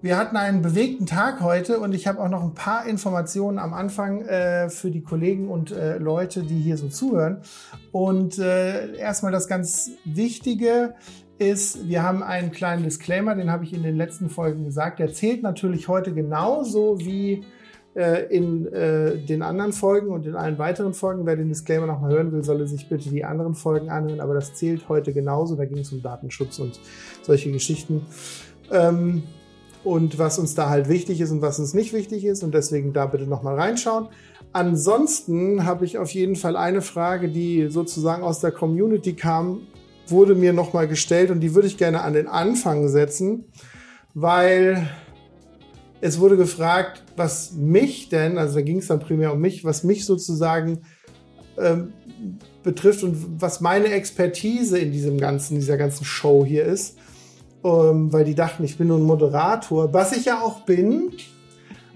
Wir hatten einen bewegten Tag heute und ich habe auch noch ein paar Informationen am Anfang äh, für die Kollegen und äh, Leute, die hier so zuhören. Und äh, erstmal das ganz Wichtige ist, wir haben einen kleinen Disclaimer, den habe ich in den letzten Folgen gesagt. Der zählt natürlich heute genauso wie äh, in äh, den anderen Folgen und in allen weiteren Folgen. Wer den Disclaimer nochmal hören will, solle sich bitte die anderen Folgen anhören, aber das zählt heute genauso. Da ging es um Datenschutz und solche Geschichten. Ähm, und was uns da halt wichtig ist und was uns nicht wichtig ist. Und deswegen da bitte nochmal reinschauen. Ansonsten habe ich auf jeden Fall eine Frage, die sozusagen aus der Community kam, wurde mir nochmal gestellt und die würde ich gerne an den Anfang setzen, weil es wurde gefragt, was mich denn, also da ging es dann primär um mich, was mich sozusagen ähm, betrifft und was meine Expertise in diesem ganzen, dieser ganzen Show hier ist ähm, weil die dachten, ich bin nur ein Moderator, was ich ja auch bin.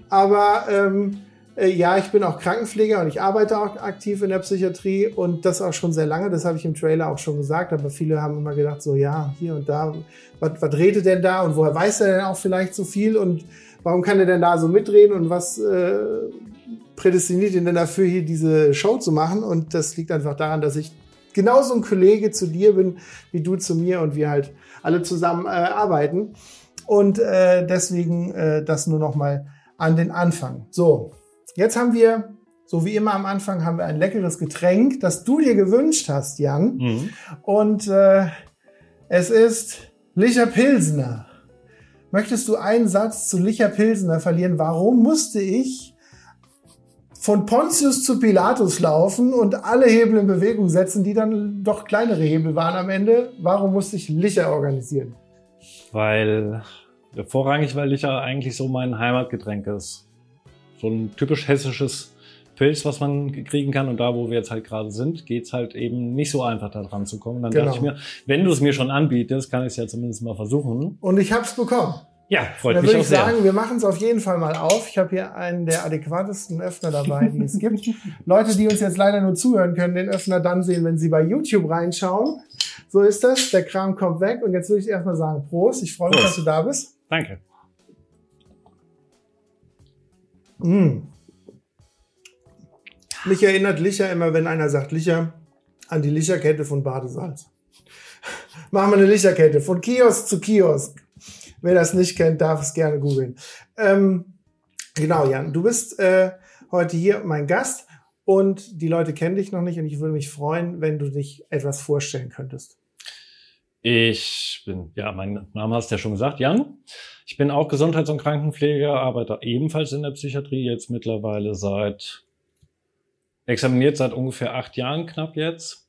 Aber ähm, äh, ja, ich bin auch Krankenpfleger und ich arbeite auch aktiv in der Psychiatrie und das auch schon sehr lange. Das habe ich im Trailer auch schon gesagt. Aber viele haben immer gedacht, so ja, hier und da, was, redet denn da und woher weiß er denn auch vielleicht so viel und warum kann er denn da so mitreden und was äh, prädestiniert ihn denn dafür, hier diese Show zu machen? Und das liegt einfach daran, dass ich genauso ein Kollege zu dir bin, wie du zu mir und wir halt alle zusammen äh, arbeiten. Und äh, deswegen äh, das nur noch mal an den Anfang. So, jetzt haben wir, so wie immer am Anfang, haben wir ein leckeres Getränk, das du dir gewünscht hast, Jan. Mhm. Und äh, es ist Licher Pilsener. Möchtest du einen Satz zu Licher Pilsener verlieren? Warum musste ich von Pontius zu Pilatus laufen und alle Hebel in Bewegung setzen, die dann doch kleinere Hebel waren am Ende. Warum musste ich Licher organisieren? Weil, vorrangig, weil Licher eigentlich so mein Heimatgetränk ist. So ein typisch hessisches Pilz, was man kriegen kann. Und da, wo wir jetzt halt gerade sind, geht's halt eben nicht so einfach da dran zu kommen. Dann genau. dachte ich mir, wenn du es mir schon anbietest, kann ich es ja zumindest mal versuchen. Und ich habe es bekommen. Ja, freut Dann mich würde auch ich sagen, sehr. wir machen es auf jeden Fall mal auf. Ich habe hier einen der adäquatesten Öffner dabei, die es gibt. Leute, die uns jetzt leider nur zuhören, können den Öffner dann sehen, wenn sie bei YouTube reinschauen. So ist das. Der Kram kommt weg. Und jetzt würde ich erstmal sagen, Prost. Ich freue mich, dass du da bist. Danke. Mm. Mich erinnert Licher immer, wenn einer sagt Licher, an die Licherkette von Badesalz. Machen wir eine Licherkette von Kiosk zu Kiosk. Wer das nicht kennt, darf es gerne googeln. Ähm, genau, Jan, du bist äh, heute hier mein Gast und die Leute kennen dich noch nicht und ich würde mich freuen, wenn du dich etwas vorstellen könntest. Ich bin, ja, mein Name hast du ja schon gesagt, Jan. Ich bin auch Gesundheits- und Krankenpfleger, arbeite ebenfalls in der Psychiatrie jetzt mittlerweile seit, examiniert seit ungefähr acht Jahren knapp jetzt.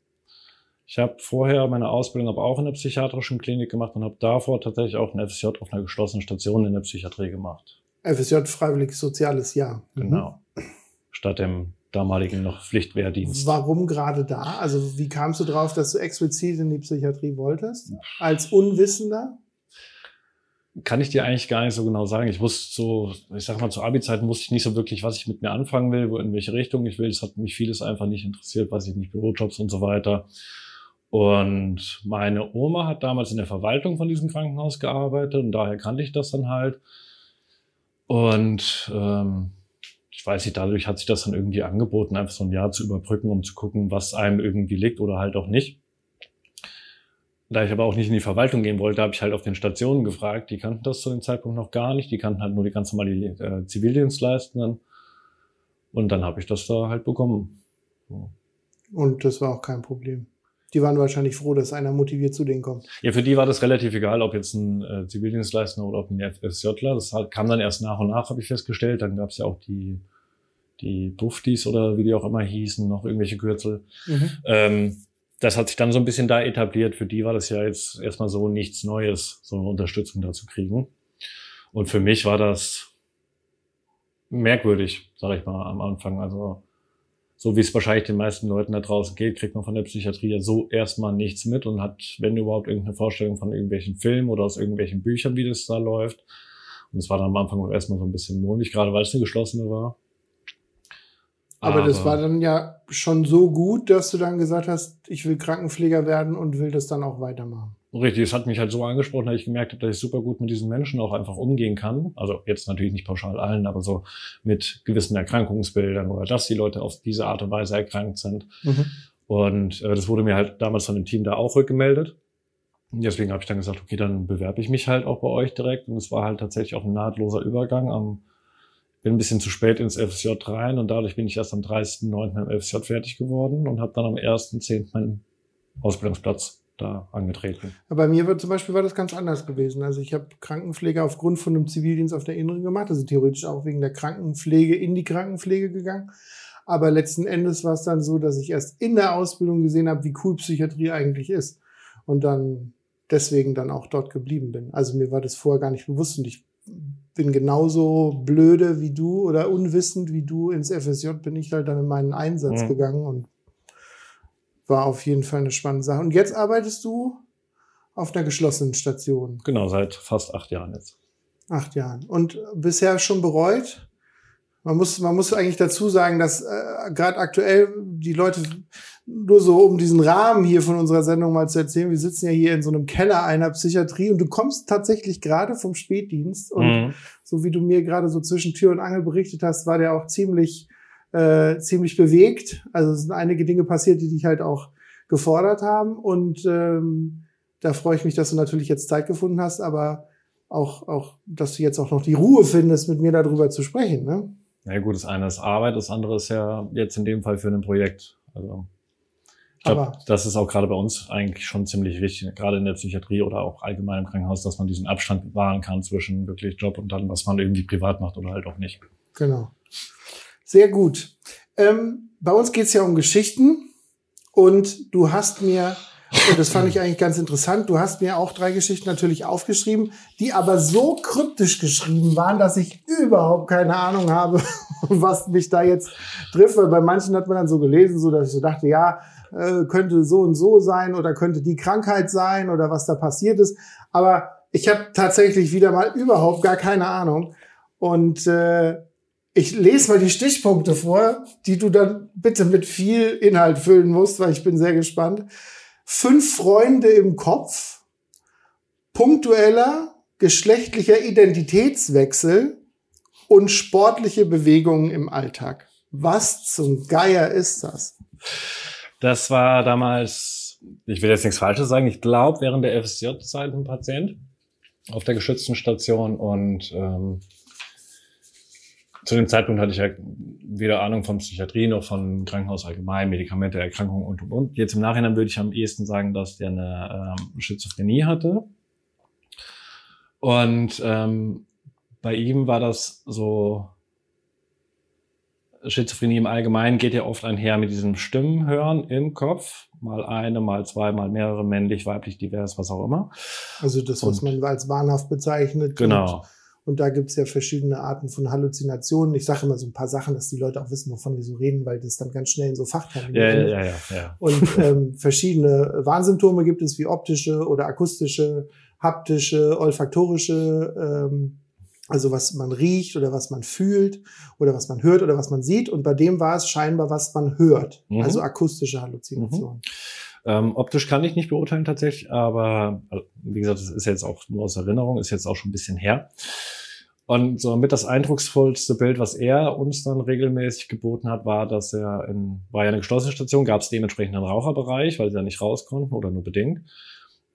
Ich habe vorher meine Ausbildung aber auch in der psychiatrischen Klinik gemacht und habe davor tatsächlich auch ein FSJ auf einer geschlossenen Station in der Psychiatrie gemacht. FSJ freiwilliges soziales Jahr. Mhm. Genau. Statt dem damaligen noch Pflichtwehrdienst. Warum gerade da? Also wie kamst du drauf, dass du explizit in die Psychiatrie wolltest? Als Unwissender? Kann ich dir eigentlich gar nicht so genau sagen. Ich wusste so, ich sag mal, zur Abi-Zeiten wusste ich nicht so wirklich, was ich mit mir anfangen will, in welche Richtung ich will. Es hat mich vieles einfach nicht interessiert, weiß ich nicht, Bürojobs und so weiter. Und meine Oma hat damals in der Verwaltung von diesem Krankenhaus gearbeitet und daher kannte ich das dann halt. Und ähm, ich weiß nicht, dadurch hat sich das dann irgendwie angeboten, einfach so ein Jahr zu überbrücken, um zu gucken, was einem irgendwie liegt oder halt auch nicht. Da ich aber auch nicht in die Verwaltung gehen wollte, habe ich halt auf den Stationen gefragt. Die kannten das zu dem Zeitpunkt noch gar nicht. Die kannten halt nur die ganz normale äh, Zivildienstleistenden. Und dann habe ich das da halt bekommen. So. Und das war auch kein Problem die waren wahrscheinlich froh, dass einer motiviert zu denen kommt. Ja, für die war das relativ egal, ob jetzt ein äh, Zivildienstleister oder ob ein FSJler. Das kam dann erst nach und nach, habe ich festgestellt. Dann gab es ja auch die, die Duftis oder wie die auch immer hießen, noch irgendwelche Kürzel. Mhm. Ähm, das hat sich dann so ein bisschen da etabliert. Für die war das ja jetzt erstmal so nichts Neues, so eine Unterstützung da zu kriegen. Und für mich war das merkwürdig, sage ich mal, am Anfang. Also so wie es wahrscheinlich den meisten Leuten da draußen geht, kriegt man von der Psychiatrie ja so erstmal nichts mit und hat, wenn überhaupt, irgendeine Vorstellung von irgendwelchen Filmen oder aus irgendwelchen Büchern, wie das da läuft. Und es war dann am Anfang auch erstmal so ein bisschen mulmig, gerade weil es eine geschlossene war. Aber, Aber das war dann ja schon so gut, dass du dann gesagt hast, ich will Krankenpfleger werden und will das dann auch weitermachen. Richtig, es hat mich halt so angesprochen, dass ich gemerkt habe, dass ich super gut mit diesen Menschen auch einfach umgehen kann. Also jetzt natürlich nicht pauschal allen, aber so mit gewissen Erkrankungsbildern oder dass die Leute auf diese Art und Weise erkrankt sind. Mhm. Und äh, das wurde mir halt damals von dem Team da auch rückgemeldet. Und deswegen habe ich dann gesagt, okay, dann bewerbe ich mich halt auch bei euch direkt. Und es war halt tatsächlich auch ein nahtloser Übergang. Am, bin ein bisschen zu spät ins FSJ rein und dadurch bin ich erst am 30.09. im FSJ fertig geworden und habe dann am 1.10. meinen Ausbildungsplatz da angetreten. Bei mir war zum Beispiel war das ganz anders gewesen. Also ich habe Krankenpflege aufgrund von einem Zivildienst auf der Inneren gemacht, also theoretisch auch wegen der Krankenpflege in die Krankenpflege gegangen. Aber letzten Endes war es dann so, dass ich erst in der Ausbildung gesehen habe, wie cool Psychiatrie eigentlich ist. Und dann deswegen dann auch dort geblieben bin. Also mir war das vorher gar nicht bewusst und ich bin genauso blöde wie du oder unwissend wie du ins FSJ bin ich halt dann in meinen Einsatz mhm. gegangen und war auf jeden Fall eine spannende Sache. Und jetzt arbeitest du auf einer geschlossenen Station. Genau, seit fast acht Jahren jetzt. Acht Jahren. Und bisher schon bereut? Man muss, man muss eigentlich dazu sagen, dass äh, gerade aktuell die Leute nur so um diesen Rahmen hier von unserer Sendung mal zu erzählen. Wir sitzen ja hier in so einem Keller einer Psychiatrie und du kommst tatsächlich gerade vom Spätdienst und mhm. so wie du mir gerade so zwischen Tür und Angel berichtet hast, war der auch ziemlich äh, ziemlich bewegt. Also es sind einige Dinge passiert, die dich halt auch gefordert haben. Und ähm, da freue ich mich, dass du natürlich jetzt Zeit gefunden hast, aber auch, auch, dass du jetzt auch noch die Ruhe findest, mit mir darüber zu sprechen. Ne? Ja gut, das eine ist Arbeit, das andere ist ja jetzt in dem Fall für ein Projekt. Also ich glaube, das ist auch gerade bei uns eigentlich schon ziemlich wichtig, gerade in der Psychiatrie oder auch allgemein im Krankenhaus, dass man diesen Abstand wahren kann zwischen wirklich Job und dann, was man irgendwie privat macht oder halt auch nicht. Genau. Sehr gut. Ähm, bei uns geht es ja um Geschichten und du hast mir, und das fand ich eigentlich ganz interessant, du hast mir auch drei Geschichten natürlich aufgeschrieben, die aber so kryptisch geschrieben waren, dass ich überhaupt keine Ahnung habe, was mich da jetzt trifft. Weil bei manchen hat man dann so gelesen, so dass ich so dachte, ja, äh, könnte so und so sein oder könnte die Krankheit sein oder was da passiert ist. Aber ich habe tatsächlich wieder mal überhaupt gar keine Ahnung. Und äh, ich lese mal die Stichpunkte vor, die du dann bitte mit viel Inhalt füllen musst, weil ich bin sehr gespannt. Fünf Freunde im Kopf, punktueller geschlechtlicher Identitätswechsel und sportliche Bewegungen im Alltag. Was zum Geier ist das? Das war damals, ich will jetzt nichts Falsches sagen, ich glaube während der FSJ-Zeit ein Patient auf der geschützten Station und ähm, zu dem Zeitpunkt hatte ich ja weder Ahnung von Psychiatrie noch von Krankenhaus allgemein, Medikamente, Erkrankungen und, und, und. Jetzt im Nachhinein würde ich am ehesten sagen, dass der eine ähm, Schizophrenie hatte. Und ähm, bei ihm war das so, Schizophrenie im Allgemeinen geht ja oft einher mit diesem Stimmenhören im Kopf. Mal eine, mal zwei, mal mehrere, männlich, weiblich, divers, was auch immer. Also das, was und, man als wahnhaft bezeichnet. Genau. Und da gibt's ja verschiedene Arten von Halluzinationen. Ich sage immer so ein paar Sachen, dass die Leute auch wissen, wovon wir so reden, weil das dann ganz schnell in so Fachtermine ja, ja, ja, ja, ja. Und ähm, verschiedene Warnsymptome gibt es wie optische oder akustische, haptische, olfaktorische, ähm, also was man riecht oder was man fühlt oder was man hört oder was man sieht. Und bei dem war es scheinbar, was man hört. Mhm. Also akustische Halluzinationen. Mhm. Ähm, optisch kann ich nicht beurteilen tatsächlich, aber also, wie gesagt, das ist jetzt auch nur aus Erinnerung, ist jetzt auch schon ein bisschen her. Und so mit das eindrucksvollste Bild, was er uns dann regelmäßig geboten hat, war, dass er in, war ja eine geschlossene Station, gab es dementsprechend einen Raucherbereich, weil sie ja nicht raus konnten oder nur bedingt.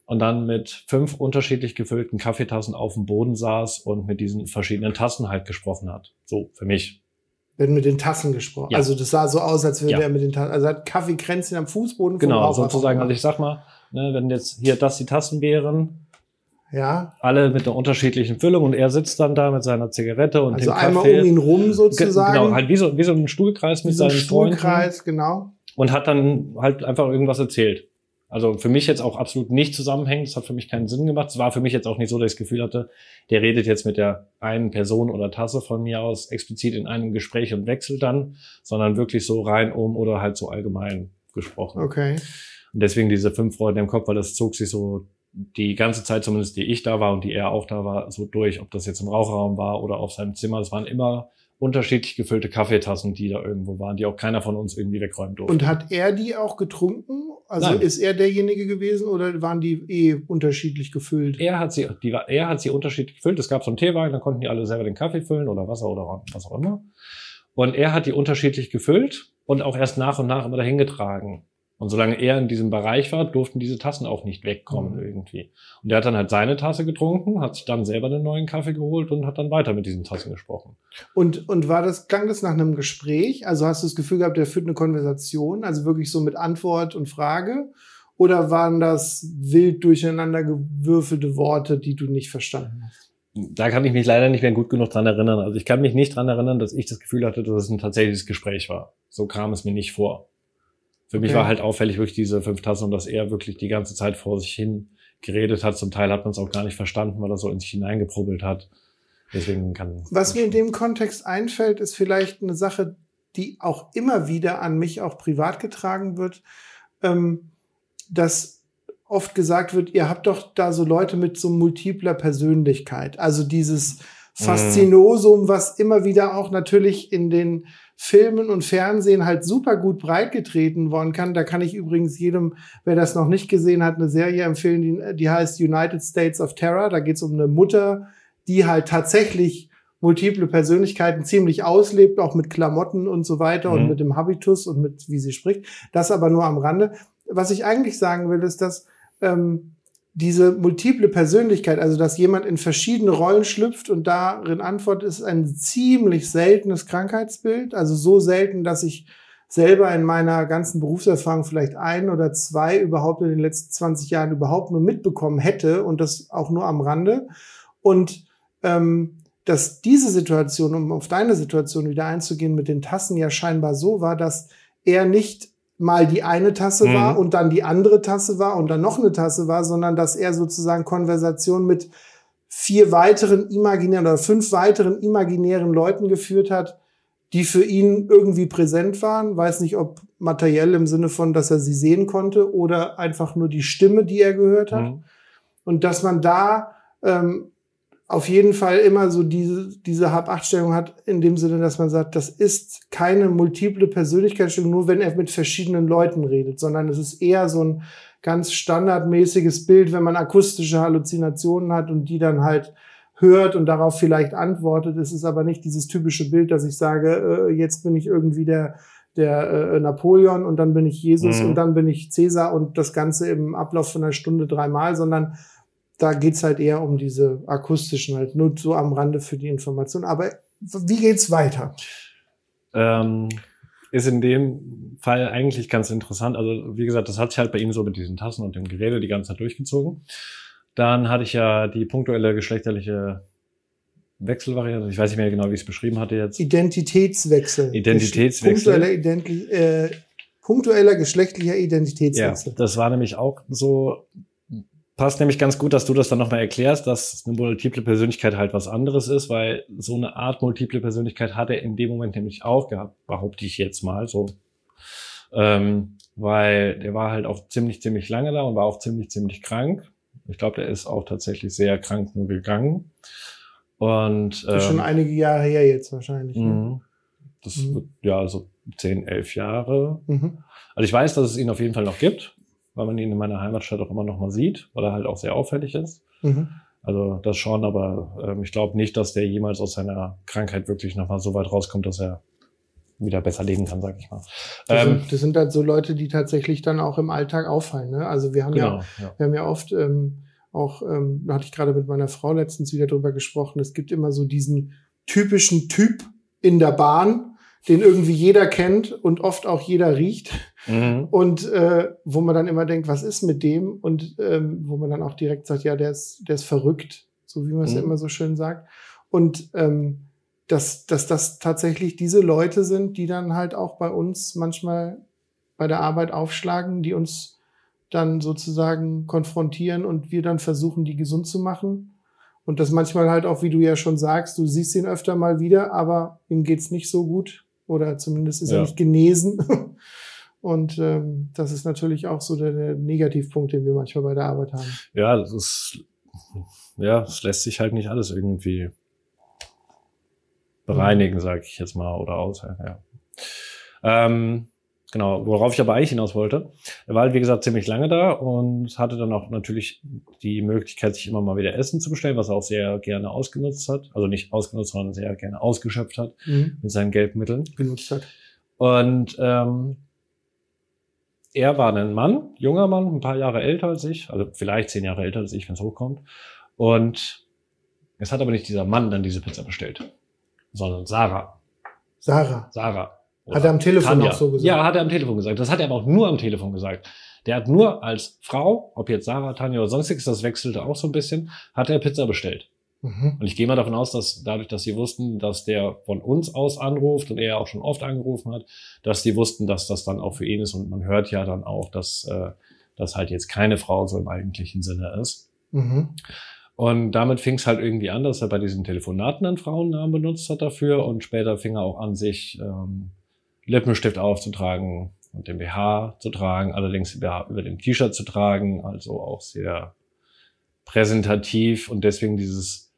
Und dann mit fünf unterschiedlich gefüllten Kaffeetassen auf dem Boden saß und mit diesen verschiedenen Tassen halt gesprochen hat. So, für mich werden mit den Tassen gesprochen. Ja. Also das sah so aus, als würde ja. er mit den Tassen, also hat Kaffeekränzchen am Fußboden. Genau, sozusagen. Also ich sag mal, ne, wenn jetzt hier das die Tassen wären, ja. Alle mit einer unterschiedlichen Füllung und er sitzt dann da mit seiner Zigarette und also dem einmal Kaffee. um ihn rum sozusagen. Genau, halt wie so, wie so ein Stuhlkreis mit seinen Stuhlkreis, Freunden. genau. Und hat dann halt einfach irgendwas erzählt. Also für mich jetzt auch absolut nicht zusammenhängend. Das hat für mich keinen Sinn gemacht. Es war für mich jetzt auch nicht so, dass ich das Gefühl hatte, der redet jetzt mit der einen Person oder Tasse von mir aus explizit in einem Gespräch und wechselt dann, sondern wirklich so rein um oder halt so allgemein gesprochen. Okay. Und deswegen diese fünf Freunde im Kopf, weil das zog sich so die ganze Zeit zumindest, die ich da war und die er auch da war, so durch, ob das jetzt im Rauchraum war oder auf seinem Zimmer. Es waren immer unterschiedlich gefüllte Kaffeetassen, die da irgendwo waren, die auch keiner von uns irgendwie wegräumen durfte. Und hat er die auch getrunken? Also Nein. ist er derjenige gewesen oder waren die eh unterschiedlich gefüllt? er hat sie, die, war- er hat sie unterschiedlich gefüllt. Es gab so einen Teewagen, da konnten die alle selber den Kaffee füllen oder Wasser oder was auch immer. Und er hat die unterschiedlich gefüllt und auch erst nach und nach immer dahin getragen. Und solange er in diesem Bereich war, durften diese Tassen auch nicht wegkommen Mhm. irgendwie. Und er hat dann halt seine Tasse getrunken, hat sich dann selber einen neuen Kaffee geholt und hat dann weiter mit diesen Tassen gesprochen. Und, und war das, klang das nach einem Gespräch? Also hast du das Gefühl gehabt, der führt eine Konversation, also wirklich so mit Antwort und Frage? Oder waren das wild durcheinander gewürfelte Worte, die du nicht verstanden hast? Da kann ich mich leider nicht mehr gut genug dran erinnern. Also ich kann mich nicht dran erinnern, dass ich das Gefühl hatte, dass es ein tatsächliches Gespräch war. So kam es mir nicht vor. Für mich Okay. war halt auffällig wirklich diese fünf Tassen und dass er wirklich die ganze Zeit vor sich hin geredet hat. Zum Teil hat man es auch gar nicht verstanden, weil er so in sich hineingeprobbelt hat. Deswegen kann. Was mir in dem Kontext einfällt, ist vielleicht eine Sache, die auch immer wieder an mich auch privat getragen wird, ähm, dass oft gesagt wird, ihr habt doch da so Leute mit so multipler Persönlichkeit. Also dieses Faszinosum, was immer wieder auch natürlich in den Filmen und Fernsehen halt super gut breitgetreten worden kann. Da kann ich übrigens jedem, wer das noch nicht gesehen hat, eine Serie empfehlen, die, die heißt United States of Terror. Da geht es um eine Mutter, die halt tatsächlich multiple Persönlichkeiten ziemlich auslebt, auch mit Klamotten und so weiter und Mhm. mit dem Habitus und mit wie sie spricht. Das aber nur am Rande. Was ich eigentlich sagen will, ist, dass ähm, diese multiple Persönlichkeit, also dass jemand in verschiedene Rollen schlüpft und darin antwortet, ist ein ziemlich seltenes Krankheitsbild. Also so selten, dass ich selber in meiner ganzen Berufserfahrung vielleicht ein oder zwei überhaupt in den letzten 20 Jahren überhaupt nur mitbekommen hätte und das auch nur am Rande. Und ähm, dass diese Situation, um auf deine Situation wieder einzugehen, mit den Tassen ja scheinbar so war, dass er nicht mal die eine Tasse Mhm. war und dann die andere Tasse war und dann noch eine Tasse war, sondern dass er sozusagen Konversation mit vier weiteren imaginären oder fünf weiteren imaginären Leuten geführt hat, die für ihn irgendwie präsent waren. Weiß nicht, ob materiell im Sinne von, dass er sie sehen konnte oder einfach nur die Stimme, die er gehört hat. Mhm. Und dass man da ähm, auf jeden Fall immer so diese, diese Hab-Acht-Stellung hat, in dem Sinne, dass man sagt, das ist keine multiple Persönlichkeitsstellung, nur wenn er mit verschiedenen Leuten redet, sondern es ist eher so ein ganz standardmäßiges Bild, wenn man akustische Halluzinationen hat und die dann halt hört und darauf vielleicht antwortet. Es ist aber nicht dieses typische Bild, dass ich sage, äh, jetzt bin ich irgendwie der, der äh, Napoleon und dann bin ich Jesus Mhm. und dann bin ich Cäsar und das Ganze im Ablauf von einer Stunde dreimal, sondern da geht's halt eher um diese akustischen, halt nur so am Rande für die Information. Aber wie geht's weiter? Ähm, ist in dem Fall eigentlich ganz interessant. Also, wie gesagt, das hat sich halt bei ihm so mit diesen Tassen und dem Gerede die ganze Zeit durchgezogen. Dann hatte ich ja die punktuelle geschlechterliche Wechselvariante. Ich weiß nicht mehr genau, wie ich es beschrieben hatte jetzt. Identitätswechsel. Identitätswechsel. Punktueller, identi äh, punktueller geschlechtlicher Ja, Identitätswechsel. das war nämlich auch so, passt nämlich ganz gut, dass du das dann nochmal erklärst, dass eine multiple Persönlichkeit halt was anderes ist, weil so eine Art multiple Persönlichkeit hat er in dem Moment nämlich auch gehabt, behaupte ich jetzt mal so. Ähm, weil der war halt auch ziemlich, ziemlich lange da und war auch ziemlich, ziemlich krank. Ich glaube, der ist auch tatsächlich sehr krank nur gegangen. Und Das ist schon ähm, einige Jahre her jetzt wahrscheinlich. Ne? mhm. das Mhm. wird, ja so 10, 11 Jahre Mhm. also ich weiß, dass es ihn auf jeden Fall noch gibt, weil man ihn in meiner Heimatstadt auch immer noch mal sieht, weil er halt auch sehr auffällig ist. Mhm. Also das schon, aber ähm, ich glaube nicht, dass der jemals aus seiner Krankheit wirklich noch mal so weit rauskommt, dass er wieder besser leben kann, sag ich mal. Das, Ähm, sind, das sind halt so Leute, die tatsächlich dann auch im Alltag auffallen. Ne? Also wir haben ja genau, ja. Wir haben ja oft ähm, auch, ähm, da hatte ich gerade mit meiner Frau letztens wieder drüber gesprochen, es gibt immer so diesen typischen Typ in der Bahn, den irgendwie jeder kennt und oft auch jeder riecht. Mhm. Und äh, wo man dann immer denkt, was ist mit dem? Und ähm, wo man dann auch direkt sagt, ja, der ist, der ist verrückt, so wie man es ja Mhm. immer so schön sagt. Und ähm, dass, dass das tatsächlich diese Leute sind, die dann halt auch bei uns manchmal bei der Arbeit aufschlagen, die uns dann sozusagen konfrontieren und wir dann versuchen, die gesund zu machen. Und das manchmal halt auch, wie du ja schon sagst, du siehst ihn öfter mal wieder, aber ihm geht's nicht so gut oder zumindest ist ja. er nicht genesen. Und ähm, das ist natürlich auch so der, der Negativpunkt, den wir manchmal bei der Arbeit haben. Ja, das ist, ja, es lässt sich halt nicht alles irgendwie bereinigen, mhm. sage ich jetzt mal, oder aus. Ja. Ähm, genau, worauf ich aber eigentlich hinaus wollte. Er war halt, wie gesagt, ziemlich lange da und hatte dann auch natürlich die Möglichkeit, sich immer mal wieder Essen zu bestellen, was er auch sehr gerne ausgenutzt hat. Also nicht ausgenutzt, sondern sehr gerne ausgeschöpft hat mhm. mit seinen Geldmitteln. Genutzt hat. Und ähm, er war ein Mann, junger Mann, ein paar Jahre älter als ich, also vielleicht zehn Jahre älter als ich, wenn es hochkommt. Und es hat aber nicht dieser Mann dann diese Pizza bestellt, sondern Sarah. Sarah. Sarah. Hat er am Telefon Tanja. auch so gesagt? Ja, hat er am Telefon gesagt. Das hat er aber auch nur am Telefon gesagt. Der hat nur als Frau, ob jetzt Sarah, Tanja oder sonstiges, das wechselte auch so ein bisschen, hat er Pizza bestellt. Mhm. Und ich gehe mal davon aus, dass dadurch, dass sie wussten, dass der von uns aus anruft und er auch schon oft angerufen hat, dass die wussten, dass das dann auch für ihn ist. Und man hört ja dann auch, dass äh, das halt jetzt keine Frau so im eigentlichen Sinne ist. Mhm. Und damit fing es halt irgendwie an, dass er bei diesen Telefonaten einen Frauennamen benutzt hat dafür und später fing er auch an, sich ähm, Lippenstift aufzutragen und den BH zu tragen, allerdings BH über dem T-Shirt zu tragen, also auch sehr präsentativ und deswegen dieses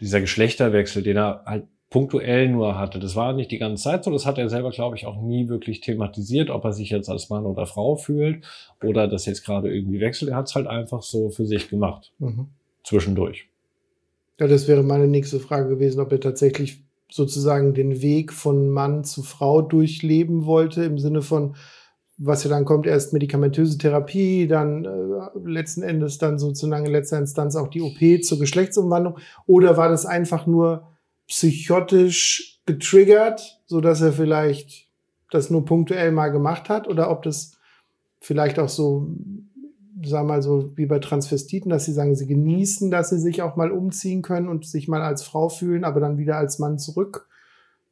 dieser Geschlechterwechsel, den er halt punktuell nur hatte. Das war nicht die ganze Zeit so. Das hat er selber, glaube ich, auch nie wirklich thematisiert, ob er sich jetzt als Mann oder Frau fühlt oder das jetzt gerade irgendwie wechselt. Er hat es halt einfach so für sich gemacht. Mhm. Zwischendurch. Ja, das wäre meine nächste Frage gewesen, ob er tatsächlich sozusagen den Weg von Mann zu Frau durchleben wollte, im Sinne von, was ja dann kommt, erst medikamentöse Therapie, dann äh, letzten Endes dann sozusagen in letzter Instanz auch die OP zur Geschlechtsumwandlung? Oder war das einfach nur psychotisch getriggert, so dass er vielleicht das nur punktuell mal gemacht hat? Oder ob das vielleicht auch so, sagen wir mal so wie bei Transvestiten, dass sie sagen, sie genießen, dass sie sich auch mal umziehen können und sich mal als Frau fühlen, aber dann wieder als Mann zurück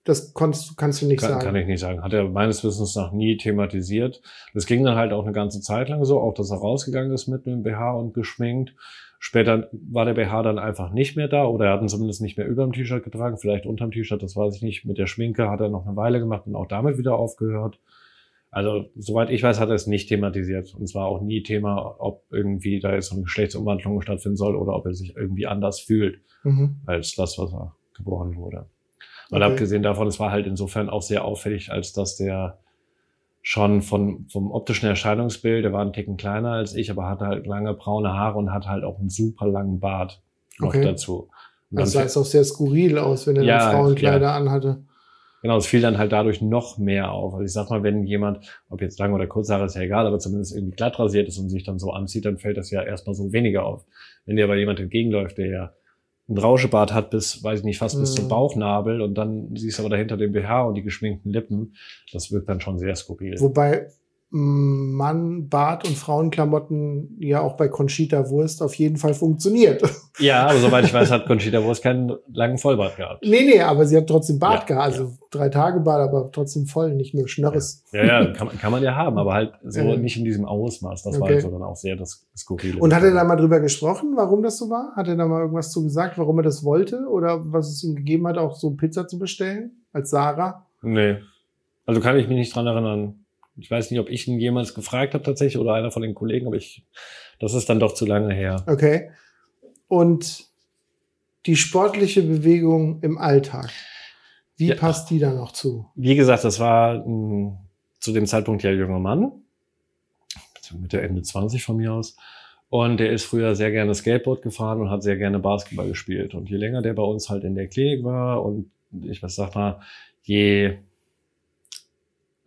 das kannst, kannst du nicht kann, sagen. Kann ich nicht sagen. Hat er meines Wissens noch nie thematisiert. Das ging dann halt auch eine ganze Zeit lang so, auch dass er rausgegangen ist mit einem BH und geschminkt. Später war der BH dann einfach nicht mehr da oder er hat ihn zumindest nicht mehr über dem T-Shirt getragen, vielleicht unterm T-Shirt, das weiß ich nicht. Mit der Schminke hat er noch eine Weile gemacht und auch damit wieder aufgehört. Also, soweit ich weiß, hat er es nicht thematisiert. Und zwar auch nie Thema, ob irgendwie da jetzt eine Geschlechtsumwandlung stattfinden soll oder ob er sich irgendwie anders fühlt mhm. als das, was er geboren wurde. Weil okay. abgesehen davon, es war halt insofern auch sehr auffällig, als dass der schon von, vom optischen Erscheinungsbild, der war ein Ticken kleiner als ich, aber hatte halt lange braune Haare und hat halt auch einen super langen Bart noch okay. dazu. Und das sah jetzt auch sehr skurril aus, wenn er ja, dann Frauenkleider ja. anhatte. Genau, es fiel dann halt dadurch noch mehr auf. Also ich sag mal, wenn jemand, ob jetzt lang oder kurz Haare ist ja egal, aber zumindest irgendwie glatt rasiert ist und sich dann so anzieht, dann fällt das ja erstmal so weniger auf. Wenn dir aber jemand entgegenläuft, der ja ein Rauschebart hat bis, weiß ich nicht, fast bis zum mhm. Bauchnabel und dann siehst du aber dahinter den BH und die geschminkten Lippen. Das wirkt dann schon sehr skurril. Wobei Mann, Bart und Frauenklamotten ja auch bei Conchita Wurst auf jeden Fall funktioniert. Ja, aber soweit ich weiß, hat Conchita Wurst keinen langen Vollbart gehabt. Nee, nee, aber sie hat trotzdem Bart ja, gehabt. Also ja. drei Tage Bart, aber trotzdem voll, nicht nur Schnörres. Ja, ja, ja kann, man, kann man ja haben, aber halt so ja. nicht in diesem Ausmaß. Das okay. war halt so dann auch sehr das Skurrile. Und hat er da mal drüber gesprochen, warum das so war? Hat er da mal irgendwas zu gesagt, warum er das wollte? Oder was es ihm gegeben hat, auch so Pizza zu bestellen? Als Sarah? Nee. Also kann ich mich nicht dran erinnern. Ich weiß nicht, ob ich ihn jemals gefragt habe tatsächlich oder einer von den Kollegen, aber ich, das ist dann doch zu lange her. Okay. Und die sportliche Bewegung im Alltag, wie ja. passt die da noch zu? Wie gesagt, das war mh, zu dem Zeitpunkt ja junger Mann, mit der Ende 20 von mir aus. Und der ist früher sehr gerne Skateboard gefahren und hat sehr gerne Basketball gespielt. Und je länger der bei uns halt in der Klinik war und ich was sag mal, je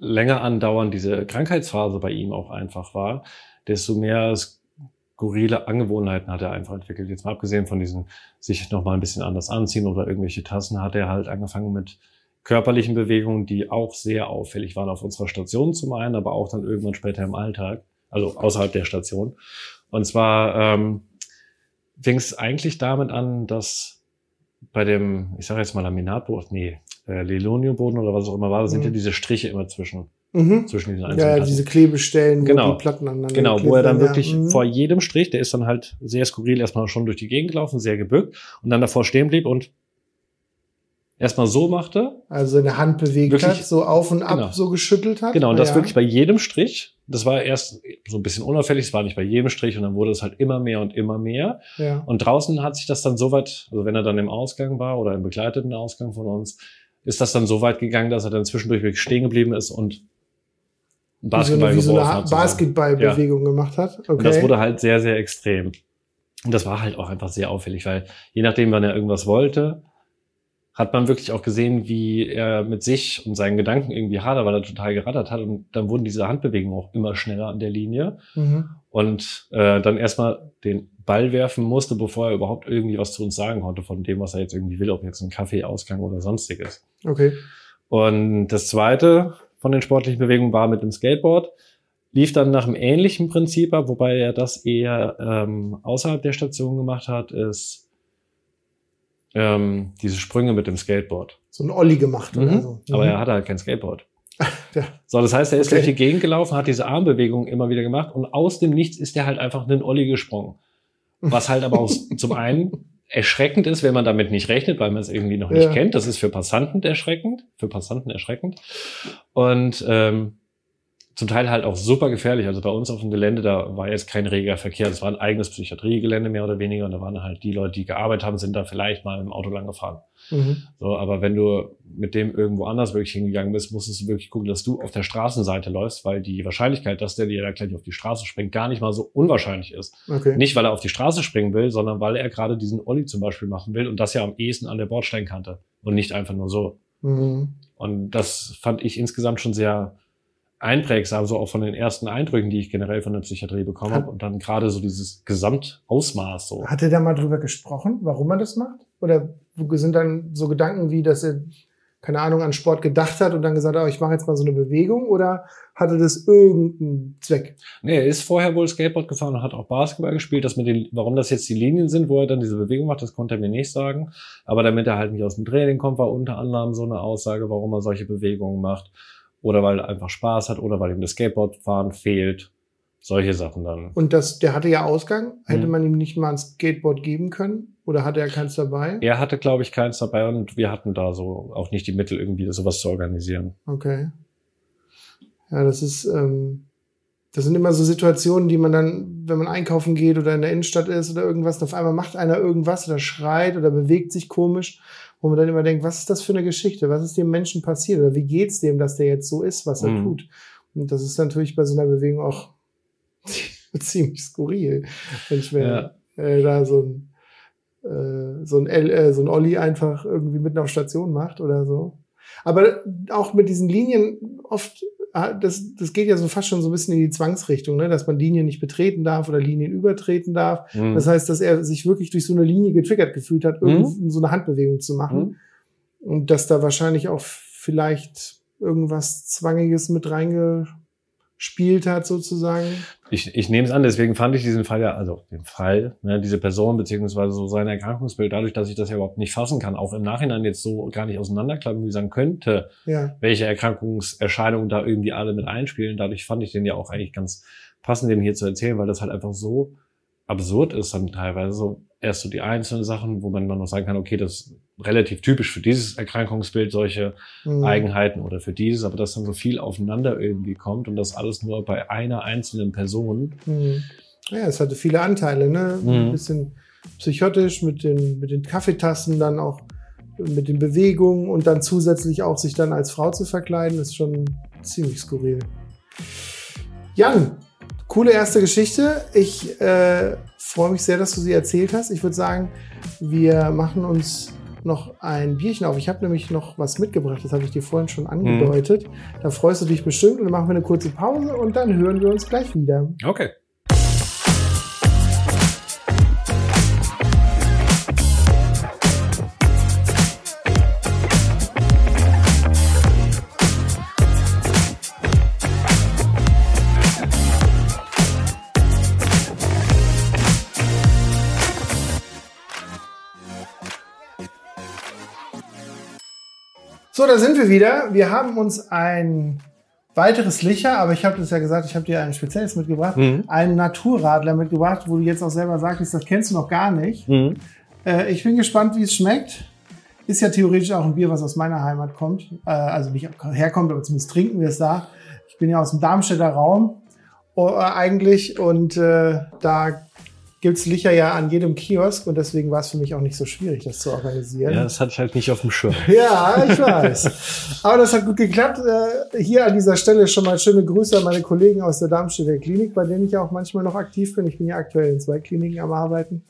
länger andauern diese Krankheitsphase bei ihm auch einfach war, desto mehr skurrile Angewohnheiten hat er einfach entwickelt. Jetzt mal abgesehen von diesen sich noch mal ein bisschen anders anziehen oder irgendwelche Tassen, hat er halt angefangen mit körperlichen Bewegungen, die auch sehr auffällig waren auf unserer Station zum einen, aber auch dann irgendwann später im Alltag, also außerhalb der Station. Und zwar ähm, fing es eigentlich damit an, dass bei dem, ich sage jetzt mal Laminatboden, nee, äh, Lelonioboden oder was auch immer war, da sind mhm. ja diese Striche immer zwischen Mhm. zwischen diesen Ja, einzelnen ja, diese Klebestellen, Genau. wo die Platten aneinander Genau, wo er dann wirklich ja. Mhm. vor jedem Strich, der ist dann halt sehr skurril erstmal schon durch die Gegend gelaufen, sehr gebückt und dann davor stehen blieb und erstmal so machte. Also seine Hand bewegt Wirklich- hat, so auf und ab Genau. so geschüttelt hat. Genau, und das ja. wirklich bei jedem Strich. Das war erst so ein bisschen unauffällig, es war nicht bei jedem Strich und dann wurde es halt immer mehr und immer mehr. Ja. Und draußen hat sich das dann so weit, also wenn er dann im Ausgang war oder im begleiteten Ausgang von uns, ist das dann so weit gegangen, dass er dann zwischendurch wirklich stehen geblieben ist und Basketball wie so eine, wie so eine. Basketballbewegung gemacht hat. Okay. Und das wurde halt sehr, sehr extrem. Und das war halt auch einfach sehr auffällig, weil je nachdem, wann er irgendwas wollte, hat man wirklich auch gesehen, wie er mit sich und seinen Gedanken irgendwie hadert, weil er total gerattert hat. Und dann wurden diese Handbewegungen auch immer schneller an der Linie. mhm. Und äh, dann erstmal den Ball werfen musste, bevor er überhaupt irgendwie was zu uns sagen konnte von dem, was er jetzt irgendwie will, ob jetzt ein Kaffeeausgang oder sonstiges. Okay. Und das zweite von den sportlichen Bewegungen war mit dem Skateboard. Lief dann nach einem ähnlichen Prinzip ab, wobei er das eher ähm, außerhalb der Station gemacht hat, ist ähm, diese Sprünge mit dem Skateboard. So ein Olli gemacht oder so. Aber Mhm. er hatte halt kein Skateboard. Ja. So, das heißt, er ist Okay. durch die Gegend gelaufen, hat diese Armbewegungen immer wieder gemacht und aus dem Nichts ist er halt einfach einen Olli gesprungen. Was halt aber auch zum einen erschreckend ist, wenn man damit nicht rechnet, weil man es irgendwie noch nicht Ja. kennt. Das ist für Passanten erschreckend, für Passanten erschreckend. Und ähm, zum Teil halt auch super gefährlich. Also bei uns auf dem Gelände, da war jetzt kein reger Verkehr. Das war ein eigenes Psychiatriegelände mehr oder weniger. Und da waren halt die Leute, die gearbeitet haben, sind da vielleicht mal im Auto lang gefahren. Mhm. So, aber wenn du mit dem irgendwo anders wirklich hingegangen bist, musstest du wirklich gucken, dass du auf der Straßenseite läufst, weil die Wahrscheinlichkeit, dass der dir da gleich auf die Straße springt, gar nicht mal so unwahrscheinlich ist. Okay. Nicht, weil er auf die Straße springen will, sondern weil er gerade diesen Olli zum Beispiel machen will und das ja am ehesten an der Bordsteinkante und nicht einfach nur so. Mhm. Und das fand ich insgesamt schon sehr einprägsam, so auch von den ersten Eindrücken, die ich generell von der Psychiatrie bekommen habe. Und dann gerade so dieses Gesamtausmaß so. Hat er da mal drüber gesprochen, warum er das macht? Oder sind dann so Gedanken wie, dass er, keine Ahnung, an Sport gedacht hat und dann gesagt hat, oh, ich mache jetzt mal so eine Bewegung? Oder hatte das irgendeinen Zweck? Nee, er ist vorher wohl Skateboard gefahren und hat auch Basketball gespielt. Das mit den, warum das jetzt die Linien sind, wo er dann diese Bewegung macht, das konnte er mir nicht sagen. Aber damit er halt nicht aus dem Training kommt, war unter anderem so eine Aussage, warum er solche Bewegungen macht. Oder weil er einfach Spaß hat oder weil ihm das Skateboardfahren fehlt. Solche Sachen dann. Und das, der hatte ja Ausgang. Hätte Mhm. man ihm nicht mal ein Skateboard geben können? Oder hatte er keins dabei? Er hatte, glaube ich, keins dabei und wir hatten da so auch nicht die Mittel, irgendwie sowas zu organisieren. Okay. Ja, das ist, ähm, das sind immer so Situationen, die man dann, wenn man einkaufen geht oder in der Innenstadt ist oder irgendwas, und auf einmal macht einer irgendwas oder schreit oder bewegt sich komisch, wo man dann immer denkt, was ist das für eine Geschichte? Was ist dem Menschen passiert? Oder wie geht's dem, dass der jetzt so ist, was er Mhm. tut? Und das ist natürlich bei so einer Bewegung auch ziemlich skurril. Wenn ich mir äh, da so ein, äh, so ein, L, äh, so ein Olli einfach irgendwie mitten auf Station macht oder so. Aber auch mit diesen Linien oft, das, das geht ja so fast schon so ein bisschen in die Zwangsrichtung, ne? dass man Linien nicht betreten darf oder Linien übertreten darf. Mhm. Das heißt, dass er sich wirklich durch so eine Linie getriggert gefühlt hat, Mhm. so eine Handbewegung zu machen. Mhm. Und dass da wahrscheinlich auch vielleicht irgendwas Zwangiges mit reingespielt hat, sozusagen. Ich, ich nehme es an, deswegen fand ich diesen Fall ja, also den Fall, ne, diese Person beziehungsweise so sein Erkrankungsbild, dadurch, dass ich das ja überhaupt nicht fassen kann, auch im Nachhinein jetzt so gar nicht auseinanderklamüsern könnte, Ja. welche Erkrankungserscheinungen da irgendwie alle mit einspielen. Dadurch fand ich den ja auch eigentlich ganz passend, den hier zu erzählen, weil das halt einfach so absurd ist dann teilweise so erst so die einzelnen Sachen, wo man dann noch sagen kann, okay, das relativ typisch für dieses Erkrankungsbild, solche Mhm. Eigenheiten oder für dieses, aber dass dann so viel aufeinander irgendwie kommt und das alles nur bei einer einzelnen Person. Mhm. Ja, es hatte viele Anteile, ne? Mhm. Ein bisschen psychotisch mit den, mit den Kaffeetassen, dann auch mit den Bewegungen und dann zusätzlich auch sich dann als Frau zu verkleiden, ist schon ziemlich skurril. Jan, coole erste Geschichte. Ich äh, freue mich sehr, dass du sie erzählt hast. Ich würde sagen, wir machen uns noch ein Bierchen auf. Ich habe nämlich noch was mitgebracht, das habe ich dir vorhin schon angedeutet. Da freust du dich bestimmt und dann machen wir eine kurze Pause und dann hören wir uns gleich wieder. Okay. So, da sind wir wieder. Wir haben uns ein weiteres Licher, aber ich habe das ja gesagt, ich habe dir ein spezielles mitgebracht, Mhm. einen Naturradler mitgebracht, wo du jetzt auch selber sagtest, das kennst du noch gar nicht. Mhm. Äh, ich bin gespannt, wie es schmeckt. Ist ja theoretisch auch ein Bier, was aus meiner Heimat kommt. Äh, also nicht herkommt, aber zumindest trinken wir es da. Ich bin ja aus dem Darmstädter Raum äh, eigentlich und äh, da gibt's Licher ja an jedem Kiosk und deswegen war es für mich auch nicht so schwierig, das zu organisieren. Ja, das hatte ich halt nicht auf dem Schirm. Ja, ich weiß. Aber das hat gut geklappt. Äh, Hier an dieser Stelle schon mal schöne Grüße an meine Kollegen aus der Darmstädter Klinik, bei denen ich ja auch manchmal noch aktiv bin. Ich bin ja aktuell in zwei Kliniken am Arbeiten.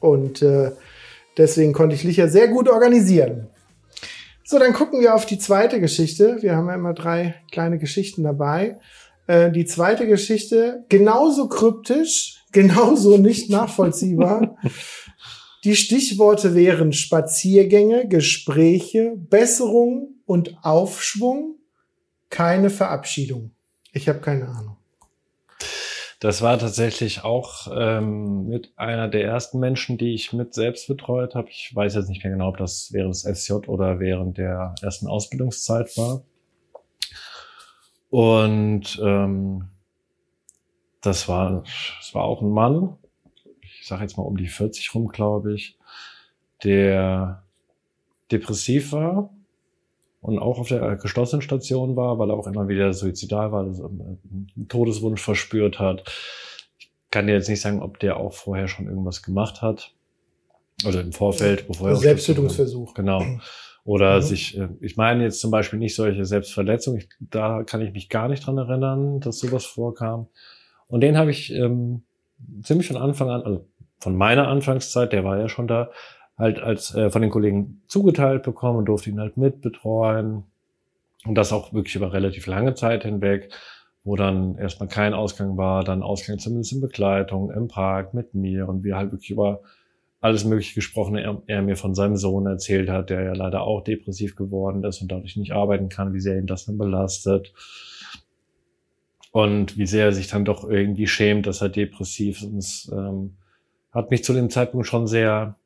Und äh, deswegen konnte ich Licher sehr gut organisieren. So, dann gucken wir auf die zweite Geschichte. Wir haben ja immer drei kleine Geschichten dabei. Äh, Die zweite Geschichte, genauso kryptisch, genauso nicht nachvollziehbar. Die Stichworte wären Spaziergänge, Gespräche, Besserung und Aufschwung, keine Verabschiedung. Ich habe keine Ahnung. Das war tatsächlich auch ähm, mit einer der ersten Menschen, die ich mit selbst betreut habe. Ich weiß jetzt nicht mehr genau, ob das während des FSJ oder während der ersten Ausbildungszeit war. Und ähm, das war, das war auch ein Mann, ich sage jetzt mal um die 40 rum, glaube ich, der depressiv war und auch auf der geschlossenen Station war, weil er auch immer wieder suizidal war, also einen Todeswunsch verspürt hat. Ich kann dir jetzt nicht sagen, ob der auch vorher schon irgendwas gemacht hat. Also im Vorfeld, bevor er Selbsttötungsversuch. Genau. Oder Mhm. sich, äh, ich meine jetzt zum Beispiel nicht solche Selbstverletzungen, ich, da kann ich mich gar nicht dran erinnern, dass sowas vorkam. Und den habe ich ähm, ziemlich von Anfang an, also von meiner Anfangszeit, der war ja schon da, halt als äh, von den Kollegen zugeteilt bekommen und durfte ihn halt mitbetreuen. Und das auch wirklich über relativ lange Zeit hinweg, wo dann erstmal kein Ausgang war, dann Ausgang zumindest in Begleitung, im Park mit mir und wir halt wirklich über alles Mögliche gesprochen. Er, er mir von seinem Sohn erzählt hat, der ja leider auch depressiv geworden ist und dadurch nicht arbeiten kann, wie sehr ihn das dann belastet. Und wie sehr er sich dann doch irgendwie schämt, dass er depressiv ist. Und es ähm, hat mich zu dem Zeitpunkt schon sehr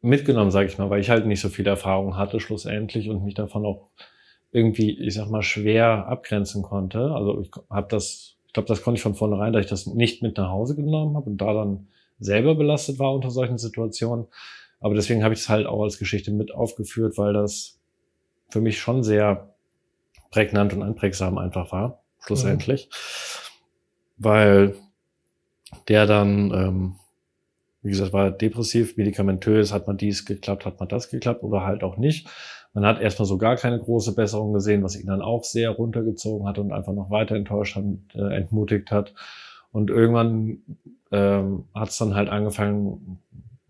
mitgenommen, sage ich mal, weil ich halt nicht so viel Erfahrung hatte schlussendlich und mich davon auch irgendwie, ich sag mal, schwer abgrenzen konnte. Also ich habe das, ich glaube, das konnte ich von vornherein, da ich das nicht mit nach Hause genommen habe und da dann selber belastet war unter solchen Situationen. Aber deswegen habe ich es halt auch als Geschichte mit aufgeführt, weil das für mich schon sehr prägnant und einprägsam einfach war, schlussendlich. Weil der dann, ähm, wie gesagt, war depressiv, medikamentös, hat man dies geklappt, hat man das geklappt oder halt auch nicht. Man hat erstmal so gar keine große Besserung gesehen, was ihn dann auch sehr runtergezogen hat und einfach noch weiter enttäuscht und äh, entmutigt hat. Und irgendwann ähm, hat es dann halt angefangen,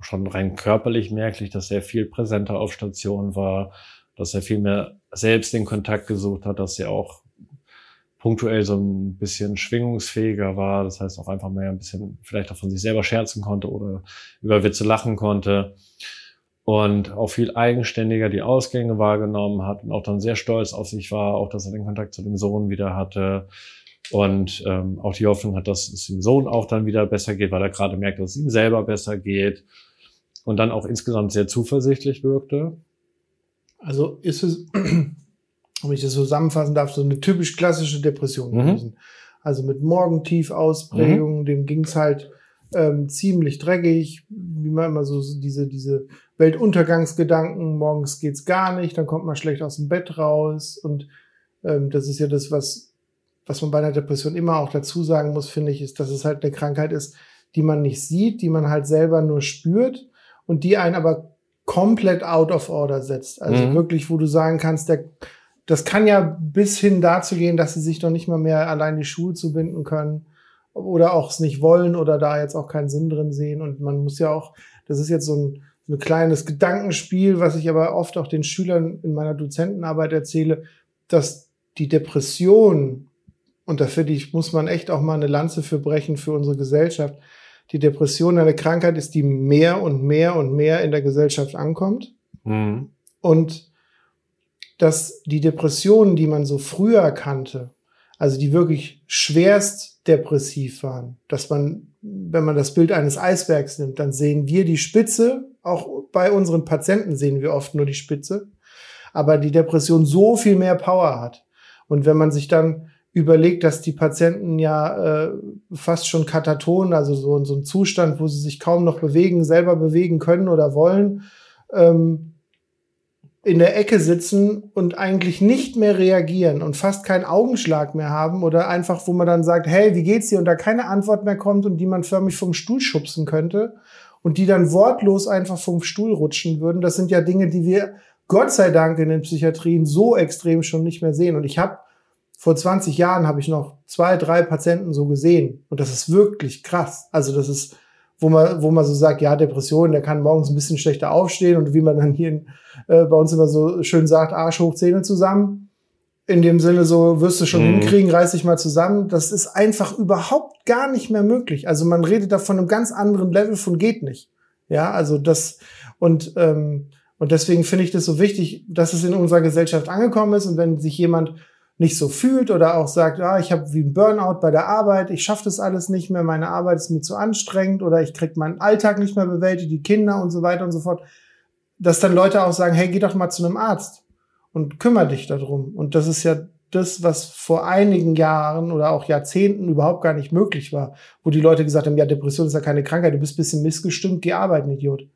schon rein körperlich merklich, dass er viel präsenter auf Station war, dass er viel mehr selbst den Kontakt gesucht hat, dass er auch punktuell so ein bisschen schwingungsfähiger war. Das heißt auch einfach mehr ein bisschen vielleicht auch von sich selber scherzen konnte oder über Witze lachen konnte und auch viel eigenständiger die Ausgänge wahrgenommen hat und auch dann sehr stolz auf sich war, auch dass er den Kontakt zu dem Sohn wieder hatte und ähm, auch die Hoffnung hat, dass es dem Sohn auch dann wieder besser geht, weil er gerade merkt, dass es ihm selber besser geht und dann auch insgesamt sehr zuversichtlich wirkte. Also ist es, wenn ich das zusammenfassen darf, so eine typisch klassische Depression Mhm. gewesen. Also mit Morgentiefausprägungen, dem ging's halt ähm, ziemlich dreckig, wie man immer so so diese, diese Weltuntergangsgedanken, morgens geht's gar nicht, dann kommt man schlecht aus dem Bett raus und ähm, das ist ja das, was, was man bei einer Depression immer auch dazu sagen muss, finde ich, ist, dass es halt eine Krankheit ist, die man nicht sieht, die man halt selber nur spürt und die einen aber komplett out of order setzt. Also Mhm. wirklich, wo du sagen kannst, der, das kann ja bis hin dazu gehen, dass sie sich doch nicht mal mehr allein die Schuhe zubinden können oder auch es nicht wollen oder da jetzt auch keinen Sinn drin sehen. Und man muss ja auch, das ist jetzt so ein, so ein kleines Gedankenspiel, was ich aber oft auch den Schülern in meiner Dozentenarbeit erzähle, dass die Depression, und da finde ich, muss man echt auch mal eine Lanze für brechen für unsere Gesellschaft, die Depression eine Krankheit ist, die mehr und mehr und mehr in der Gesellschaft ankommt. Mhm. Und dass die Depressionen, die man so früher kannte, also die wirklich schwerst depressiv waren, dass man, wenn man das Bild eines Eisbergs nimmt, dann sehen wir die Spitze, auch bei unseren Patienten sehen wir oft nur die Spitze, aber die Depression so viel mehr Power hat. Und wenn man sich dann überlegt, dass die Patienten ja äh, fast schon kataton, also so, so ein Zustand, wo sie sich kaum noch bewegen, selber bewegen können oder wollen, ähm, in der Ecke sitzen und eigentlich nicht mehr reagieren und fast keinen Augenschlag mehr haben oder einfach, wo man dann sagt, hey, wie geht's dir? Und da keine Antwort mehr kommt und die man förmlich vom Stuhl schubsen könnte und die dann wortlos einfach vom Stuhl rutschen würden. Das sind ja Dinge, die wir Gott sei Dank in den Psychiatrien so extrem schon nicht mehr sehen. Und ich habe vor 20 Jahren habe ich noch zwei, drei Patienten so gesehen. Und das ist wirklich krass. Also das ist, wo man, wo man so sagt, ja, Depression, der kann morgens ein bisschen schlechter aufstehen und wie man dann hier äh, bei uns immer so schön sagt, Arsch hoch, Zähne zusammen. In dem Sinne so, wirst du schon mhm. hinkriegen, reiß dich mal zusammen. Das ist einfach überhaupt gar nicht mehr möglich. Also man redet da von einem ganz anderen Level von geht nicht. Ja, also das, und, ähm, und deswegen finde ich das so wichtig, dass es in unserer Gesellschaft angekommen ist. Und wenn sich jemand nicht so fühlt oder auch sagt, ah, ich habe wie ein Burnout bei der Arbeit, ich schaffe das alles nicht mehr, meine Arbeit ist mir zu anstrengend oder ich krieg meinen Alltag nicht mehr bewältigt, die Kinder und so weiter und so fort, dass dann Leute auch sagen, hey, geh doch mal zu einem Arzt und kümmere dich darum. Und das ist ja das, was vor einigen Jahren oder auch Jahrzehnten überhaupt gar nicht möglich war, wo die Leute gesagt haben, ja, Depression ist ja keine Krankheit, du bist bisschen missgestimmt, geh arbeiten, Idiot.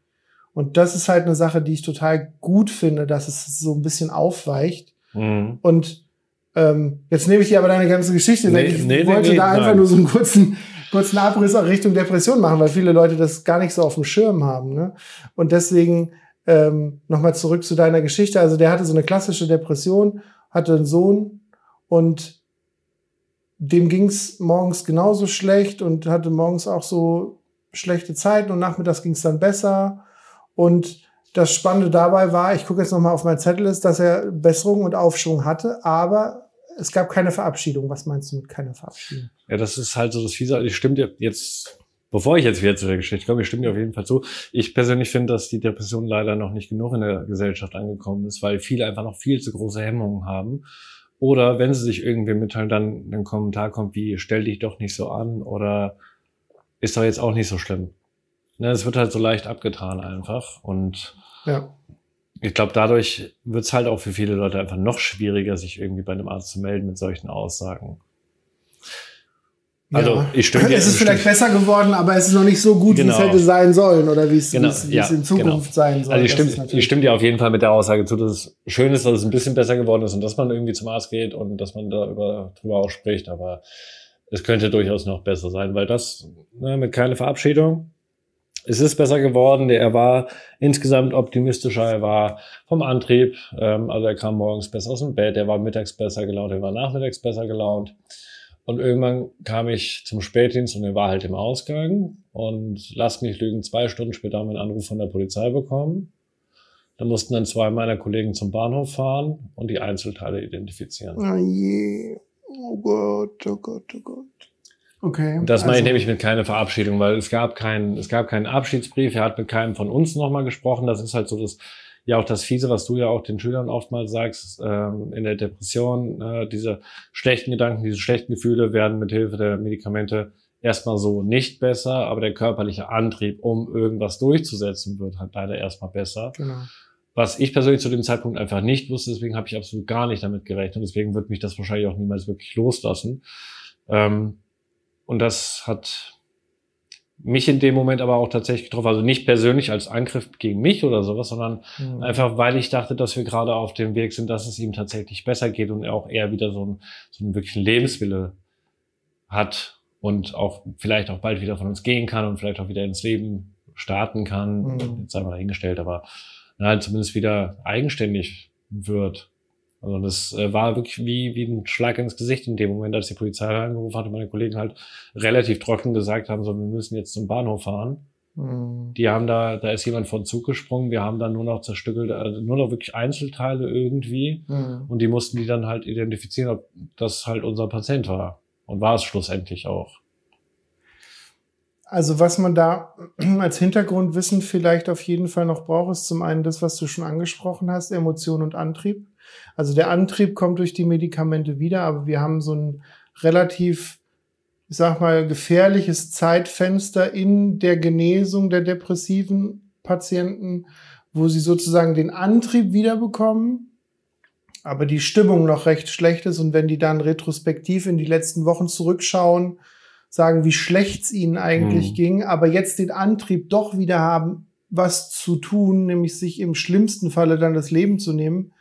Und das ist halt eine Sache, die ich total gut finde, dass es so ein bisschen aufweicht. Mhm. Und ähm, jetzt nehme ich dir aber deine ganze Geschichte nee. Ich nee, wollte nee, da einfach nein. nur so einen kurzen, kurzen Abriss auch Richtung Depression machen, weil viele Leute das gar nicht so auf dem Schirm haben. Ne? Und deswegen ähm, nochmal zurück zu deiner Geschichte. Also der hatte so eine klassische Depression, hatte einen Sohn und dem ging's morgens genauso schlecht und hatte morgens auch so schlechte Zeiten und nachmittags ging's dann besser. Und das Spannende dabei war, ich gucke jetzt nochmal auf mein Zettel, ist, dass er Besserung und Aufschwung hatte, aber es gab keine Verabschiedung. Was meinst du mit keiner Verabschiedung? Ja, das ist halt so das Fiese. Ich stimme dir jetzt, bevor ich jetzt wieder zu der Geschichte komme, ich stimme dir auf jeden Fall zu. Ich persönlich finde, dass die Depression leider noch nicht genug in der Gesellschaft angekommen ist, weil viele einfach noch viel zu große Hemmungen haben. Oder wenn sie sich irgendwie mitteilen, dann ein Kommentar kommt wie, stell dich doch nicht so an oder ist doch jetzt auch nicht so schlimm. Ne, es wird halt so leicht abgetan einfach und ja. Ich glaube, dadurch wird es halt auch für viele Leute einfach noch schwieriger, sich irgendwie bei einem Arzt zu melden mit solchen Aussagen. Also ja. ich stimme dir. Es ist vielleicht besser geworden, aber es ist noch nicht so gut, genau. wie es genau. hätte sein sollen oder wie es, genau. wie ja, in Zukunft genau. sein soll. Also ich stimme, ich stimme dir auf jeden Fall mit der Aussage zu, dass es schön ist, dass es ein bisschen besser geworden ist und dass man irgendwie zum Arzt geht und dass man darüber drüber auch spricht, aber es könnte durchaus noch besser sein, weil das ne, mit keine Verabschiedung es ist besser geworden. Er war insgesamt optimistischer. Er war vom Antrieb, ähm, also er kam morgens besser aus dem Bett. Er war mittags besser gelaunt. Er war nachmittags besser gelaunt. Und irgendwann kam ich zum Spätdienst und er war halt im Ausgang. Und lass mich lügen, zwei Stunden später haben wir einen Anruf von der Polizei bekommen. Da mussten dann zwei meiner Kollegen zum Bahnhof fahren und die Einzelteile identifizieren. Oh je. Oh Gott, oh Gott, oh Gott. Okay. Und das also. meine ich nämlich mit keine Verabschiedung, weil es gab keinen, es gab keinen Abschiedsbrief, er hat mit keinem von uns nochmal gesprochen. Das ist halt so das, ja auch das Fiese, was du ja auch den Schülern oftmals sagst, ähm, in der Depression, äh, diese schlechten Gedanken, diese schlechten Gefühle werden mit Hilfe der Medikamente erstmal so nicht besser, aber der körperliche Antrieb, um irgendwas durchzusetzen, wird halt leider erstmal besser. Genau. Was ich persönlich zu dem Zeitpunkt einfach nicht wusste, deswegen habe ich absolut gar nicht damit gerechnet. Deswegen wird mich das wahrscheinlich auch niemals wirklich loslassen. Ähm, und das hat mich in dem Moment aber auch tatsächlich getroffen. Also nicht persönlich als Angriff gegen mich oder sowas, sondern mhm. einfach, weil ich dachte, dass wir gerade auf dem Weg sind, dass es ihm tatsächlich besser geht und er auch eher wieder so, ein, so einen wirklichen Lebenswille hat und auch vielleicht auch bald wieder von uns gehen kann und vielleicht auch wieder ins Leben starten kann. Mhm. Jetzt einmal dahingestellt, aber halt zumindest wieder eigenständig wird. Also das äh, war wirklich wie, wie ein Schlag ins Gesicht in dem Moment, als die Polizei angerufen hat und meine Kollegen halt relativ trocken gesagt haben, so, wir müssen jetzt zum Bahnhof fahren. Mhm. Die haben da, da ist jemand von Zug gesprungen, wir haben dann nur noch zerstückelt, also nur noch wirklich Einzelteile irgendwie mhm. und die mussten die dann halt identifizieren, ob das halt unser Patient war. Und war es schlussendlich auch. Also was man da als Hintergrundwissen vielleicht auf jeden Fall noch braucht, ist zum einen das, was du schon angesprochen hast, Emotion und Antrieb. Also der Antrieb kommt durch die Medikamente wieder, aber wir haben so ein relativ, ich sag mal, gefährliches Zeitfenster in der Genesung der depressiven Patienten, wo sie sozusagen den Antrieb wiederbekommen, aber die Stimmung noch recht schlecht ist und wenn die dann retrospektiv in die letzten Wochen zurückschauen, sagen, wie schlecht es ihnen eigentlich mhm. ging, aber jetzt den Antrieb doch wieder haben, was zu tun, nämlich sich im schlimmsten Falle dann das Leben zu nehmen,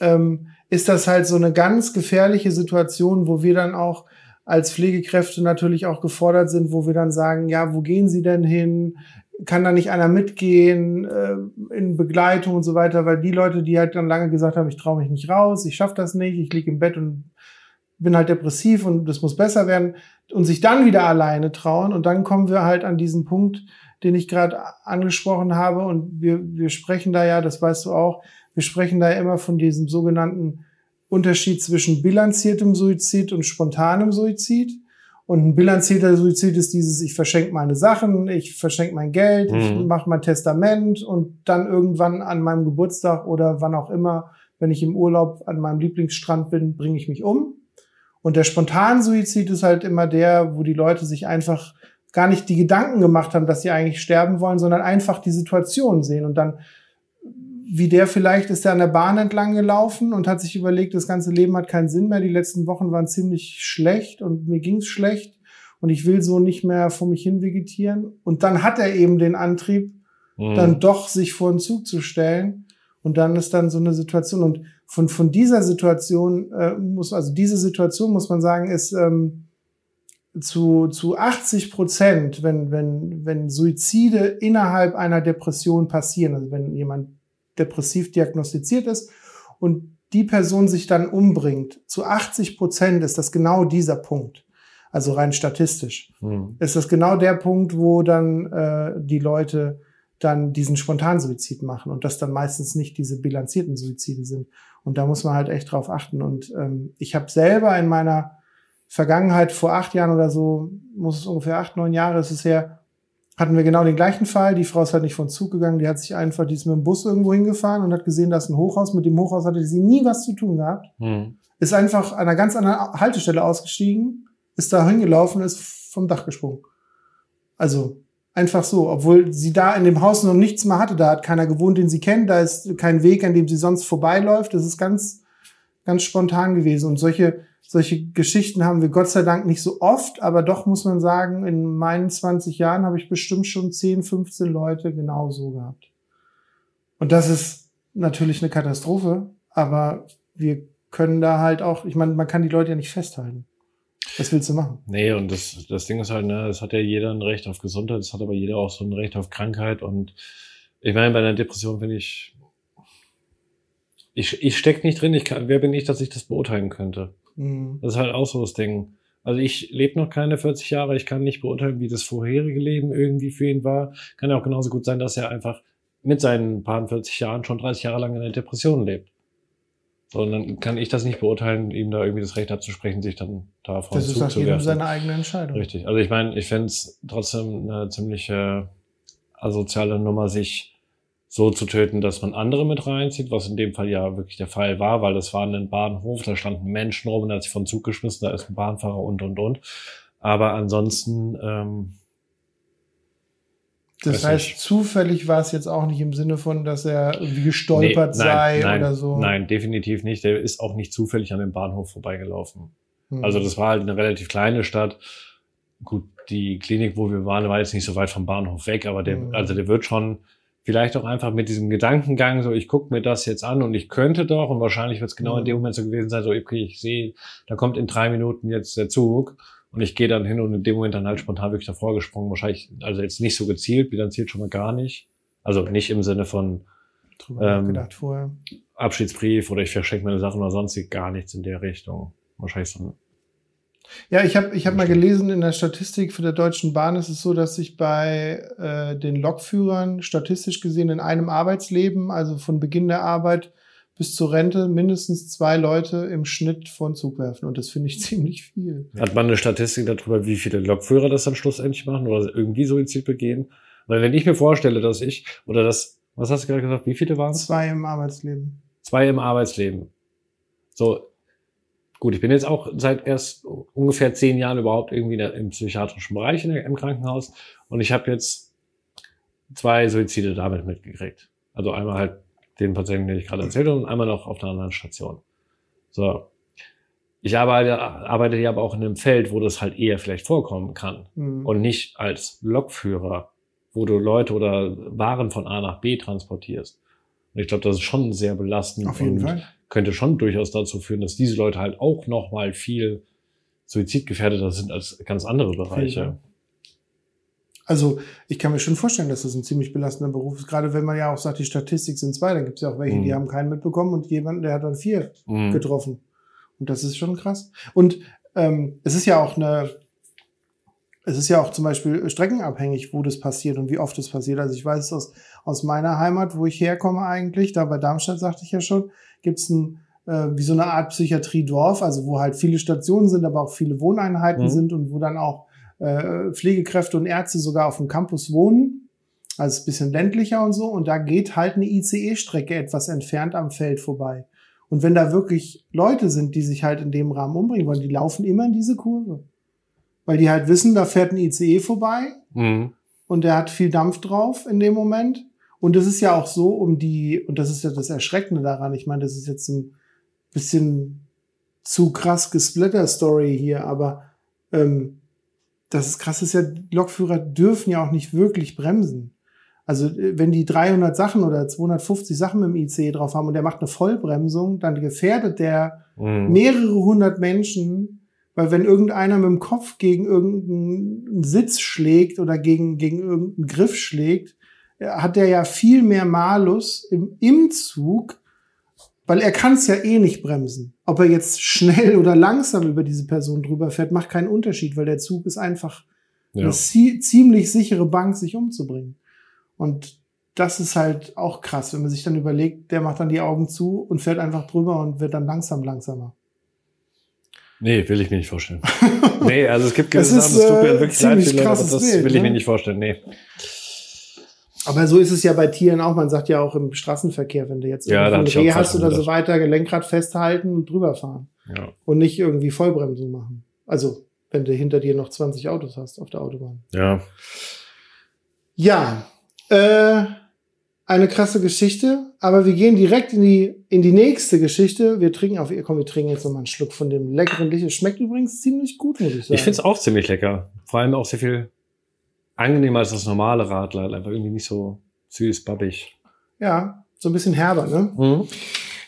ähm, ist das halt so eine ganz gefährliche Situation, wo wir dann auch als Pflegekräfte natürlich auch gefordert sind, wo wir dann sagen, ja, wo gehen Sie denn hin? Kann da nicht einer mitgehen äh, in Begleitung und so weiter? Weil die Leute, die halt dann lange gesagt haben, ich traue mich nicht raus, ich schaffe das nicht, ich liege im Bett und bin halt depressiv und das muss besser werden und sich dann wieder alleine trauen und dann kommen wir halt an diesen Punkt, den ich gerade angesprochen habe und wir, wir sprechen da ja, das weißt du auch, wir sprechen da immer von diesem sogenannten Unterschied zwischen bilanziertem Suizid und spontanem Suizid. Und ein bilanzierter Suizid ist dieses, ich verschenke meine Sachen, ich verschenke mein Geld, mhm. ich mache mein Testament und dann irgendwann an meinem Geburtstag oder wann auch immer, wenn ich im Urlaub an meinem Lieblingsstrand bin, bringe ich mich um. Und der spontane Suizid ist halt immer der, wo die Leute sich einfach gar nicht die Gedanken gemacht haben, dass sie eigentlich sterben wollen, sondern einfach die Situation sehen und dann wie der vielleicht ist er an der Bahn entlang gelaufen und hat sich überlegt, das ganze Leben hat keinen Sinn mehr. Die letzten Wochen waren ziemlich schlecht und mir ging's schlecht und ich will so nicht mehr vor mich hin vegetieren. Und dann hat er eben den Antrieb, mhm. dann doch sich vor den Zug zu stellen. Und dann ist dann so eine Situation. Und von, von dieser Situation äh, muss, also diese Situation muss man sagen, ist ähm, zu, zu 80 Prozent, wenn, wenn, wenn Suizide innerhalb einer Depression passieren, also wenn jemand depressiv diagnostiziert ist und die Person sich dann umbringt, zu 80 Prozent ist das genau dieser Punkt. Also rein statistisch hm. ist das genau der Punkt, wo dann äh, die Leute dann diesen Spontansuizid machen und das dann meistens nicht diese bilanzierten Suizide sind. Und da muss man halt echt drauf achten. Und ähm, ich habe selber in meiner Vergangenheit vor acht Jahren oder so, muss es ungefähr acht, neun Jahre ist es her, hatten wir genau den gleichen Fall. Die Frau ist halt nicht von Zug gegangen, die hat sich einfach, die ist mit dem Bus irgendwo hingefahren und hat gesehen, da ist ein Hochhaus. Mit dem Hochhaus hatte sie nie was zu tun gehabt. Mhm. Ist einfach an einer ganz anderen Haltestelle ausgestiegen, ist da hingelaufen, ist vom Dach gesprungen. Also einfach so, obwohl sie da in dem Haus noch nichts mehr hatte, da hat keiner gewohnt, den sie kennt, da ist kein Weg, an dem sie sonst vorbeiläuft. Das ist ganz, ganz spontan gewesen. Und solche solche Geschichten haben wir Gott sei Dank nicht so oft, aber doch muss man sagen, in meinen 20 Jahren habe ich bestimmt schon 10, 15 Leute genau so gehabt. Und das ist natürlich eine Katastrophe, aber wir können da halt auch, ich meine, man kann die Leute ja nicht festhalten. Was willst du machen? Nee, und das, das Ding ist halt, ne, es hat ja jeder ein Recht auf Gesundheit, es hat aber jeder auch so ein Recht auf Krankheit und ich meine, bei einer Depression finde ich, ich, ich stecke nicht drin, ich kann, wer bin ich, dass ich das beurteilen könnte? Mhm. Das ist halt auch so das Ding. Also ich lebe noch keine 40 Jahre, ich kann nicht beurteilen, wie das vorherige Leben irgendwie für ihn war. Kann ja auch genauso gut sein, dass er einfach mit seinen paar 40 Jahren schon 30 Jahre lang in einer Depression lebt. Sondern kann ich das nicht beurteilen, ihm da irgendwie das Recht abzusprechen, sich dann davon zu Das ist auch jedem seine eigene Entscheidung. Richtig. Also ich meine, ich fände es trotzdem eine ziemliche asoziale Nummer, sich so zu töten, dass man andere mit reinzieht, was in dem Fall ja wirklich der Fall war, weil das war ein Bahnhof, da standen Menschen rum, da hat sich von Zug geschmissen, da ist ein Bahnfahrer und und und. Aber ansonsten. Ähm, das heißt, nicht. zufällig war es jetzt auch nicht im Sinne von, dass er irgendwie gestolpert nee, nein, sei nein, oder so. Nein, definitiv nicht. Der ist auch nicht zufällig an dem Bahnhof vorbeigelaufen. Hm. Also das war halt eine relativ kleine Stadt. Gut, die Klinik, wo wir waren, war jetzt nicht so weit vom Bahnhof weg, aber der, hm. also der wird schon vielleicht auch einfach mit diesem Gedankengang, so ich gucke mir das jetzt an und ich könnte doch, und wahrscheinlich wird es genau in dem Moment so gewesen sein, so okay, ich sehe, da kommt in drei Minuten jetzt der Zug und ich gehe dann hin und in dem Moment dann halt spontan wirklich davor gesprungen. Wahrscheinlich, also jetzt nicht so gezielt, bilanziert schon mal gar nicht. Also nicht im Sinne von ähm, gedacht vorher. Abschiedsbrief oder ich verschenke meine Sachen oder sonst gar nichts in der Richtung. Wahrscheinlich so ja, ich habe ich hab mal gelesen, in der Statistik für der Deutschen Bahn ist es so, dass sich bei äh, den Lokführern statistisch gesehen in einem Arbeitsleben, also von Beginn der Arbeit bis zur Rente, mindestens zwei Leute im Schnitt von Zug werfen. Und das finde ich ziemlich viel. Hat man eine Statistik darüber, wie viele Lokführer das dann schlussendlich machen oder irgendwie Suizid begehen? Weil wenn ich mir vorstelle, dass ich, oder das, was hast du gerade gesagt, wie viele waren es? Zwei im Arbeitsleben. Zwei im Arbeitsleben. So, gut, ich bin jetzt auch seit erst ungefähr zehn Jahren überhaupt irgendwie im psychiatrischen Bereich in im Krankenhaus und ich habe jetzt zwei Suizide damit mitgekriegt. Also einmal halt den Patienten, den ich gerade erzählt habe, und einmal noch auf einer anderen Station. So. Ich arbeite, arbeite ja aber auch in einem Feld, wo das halt eher vielleicht vorkommen kann. Mhm. Und nicht als Lokführer, wo du Leute oder Waren von A nach B transportierst. Und ich glaube, das ist schon sehr belastend Auf jeden Fall. Könnte schon durchaus dazu führen, dass diese Leute halt auch noch mal viel suizidgefährdeter sind als ganz andere. Bereiche. Also ich kann mir schon vorstellen, dass das ein ziemlich belastender Beruf ist. Gerade wenn man ja auch sagt, die Statistik sind zwei, dann gibt es ja auch welche, die Mhm. haben keinen mitbekommen und jemand, der hat dann vier Mhm. getroffen. Und das ist schon krass. Und ähm, es ist ja auch eine, es ist ja auch zum Beispiel streckenabhängig, wo das passiert und wie oft es passiert. Also ich weiß es aus, aus meiner Heimat, wo ich herkomme eigentlich, da bei Darmstadt sagte ich ja schon, gibt es ein äh, wie so eine Art Psychiatriedorf, also wo halt viele Stationen sind, aber auch viele Wohneinheiten Mhm. sind und wo dann auch äh, Pflegekräfte und Ärzte sogar auf dem Campus wohnen. Also ein bisschen ländlicher und so. Und da geht halt eine ICE-Strecke etwas entfernt am Feld vorbei. Und wenn da wirklich Leute sind, die sich halt in dem Rahmen umbringen wollen, die laufen immer in diese Kurve. Weil die halt wissen, da fährt ein ICE vorbei Mhm. und der hat viel Dampf drauf in dem Moment. Und es ist ja auch so, um die, und das ist ja das Erschreckende daran, ich meine, das ist jetzt ein bisschen zu krass Gesplitter-Story hier, aber ähm, das ist krass ist ja, Lokführer dürfen ja auch nicht wirklich bremsen. Also äh, wenn die 300 Sachen oder 250 Sachen im ICE drauf haben und der macht eine Vollbremsung, dann gefährdet der Mhm. mehrere hundert Menschen, weil wenn irgendeiner mit dem Kopf gegen irgendeinen Sitz schlägt oder gegen, gegen irgendeinen Griff schlägt, hat der ja viel mehr Malus im, im Zug, weil er kann es ja eh nicht bremsen. Ob er jetzt schnell oder langsam über diese Person drüber fährt, macht keinen Unterschied, weil der Zug ist einfach Ja. eine zie ziemlich sichere Bank, sich umzubringen. Und das ist halt auch krass, wenn man sich dann überlegt, der macht dann die Augen zu und fährt einfach drüber und wird dann langsam langsamer. Nee, will ich mir nicht vorstellen. nee, also es gibt Das gewisse ist, Sachen, es tut mir äh, wirklich leid, Leute, aber das Bild, will ich ne? mir nicht vorstellen. Nee. Aber so ist es ja bei Tieren auch. Man sagt ja auch im Straßenverkehr, wenn du jetzt Ja, ein Reh hast oder so weiter, Lenkrad festhalten und drüber fahren. Ja. Und nicht irgendwie Vollbremsung machen. Also, wenn du hinter dir noch 20 Autos hast auf der Autobahn. ja. Ja, äh, eine krasse Geschichte, aber wir gehen direkt in die, in die nächste Geschichte. Wir trinken auf, komm, wir trinken jetzt nochmal einen Schluck von dem leckeren Licht. Es schmeckt übrigens ziemlich gut, muss ich sagen. Ich finde es auch ziemlich lecker. Vor allem auch sehr viel angenehmer als das normale Radler. Einfach irgendwie nicht so süß, babbig. Ja, so ein bisschen herber, ne? Mhm.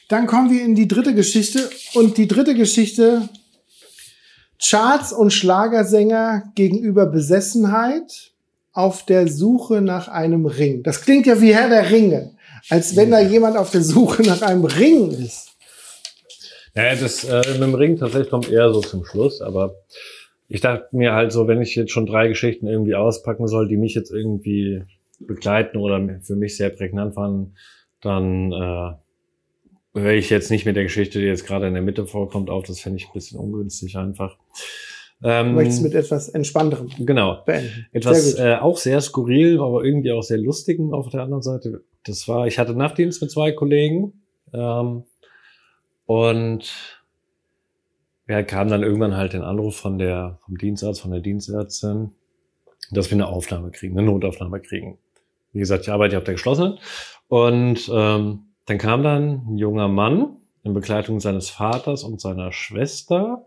Dann kommen wir in die dritte Geschichte. Und die dritte Geschichte, Charts und Schlagersänger gegenüber Besessenheit auf der Suche nach einem Ring. Das klingt ja wie Herr der Ringe. Als wenn da jemand auf der Suche nach einem Ring ist. Naja, das äh, mit dem Ring tatsächlich kommt eher so zum Schluss, aber ich dachte mir halt so, wenn ich jetzt schon drei Geschichten irgendwie auspacken soll, die mich jetzt irgendwie begleiten oder für mich sehr prägnant waren, dann äh, höre ich jetzt nicht mit der Geschichte, die jetzt gerade in der Mitte vorkommt, auf. Das fände ich ein bisschen ungünstig einfach. Ähm, Du möchtest mit etwas Entspannterem genau. beenden. Etwas äh, auch sehr skurril, aber irgendwie auch sehr lustigen auf der anderen Seite. Das war, ich hatte Nachtdienst mit zwei Kollegen ähm, und ja, kam dann irgendwann halt den Anruf von der vom Dienstarzt, von der Dienstärztin, dass wir eine Aufnahme kriegen, eine Notaufnahme kriegen. Wie gesagt, ich arbeite ja auf der geschlossenen und ähm, dann kam dann ein junger Mann in Begleitung seines Vaters und seiner Schwester.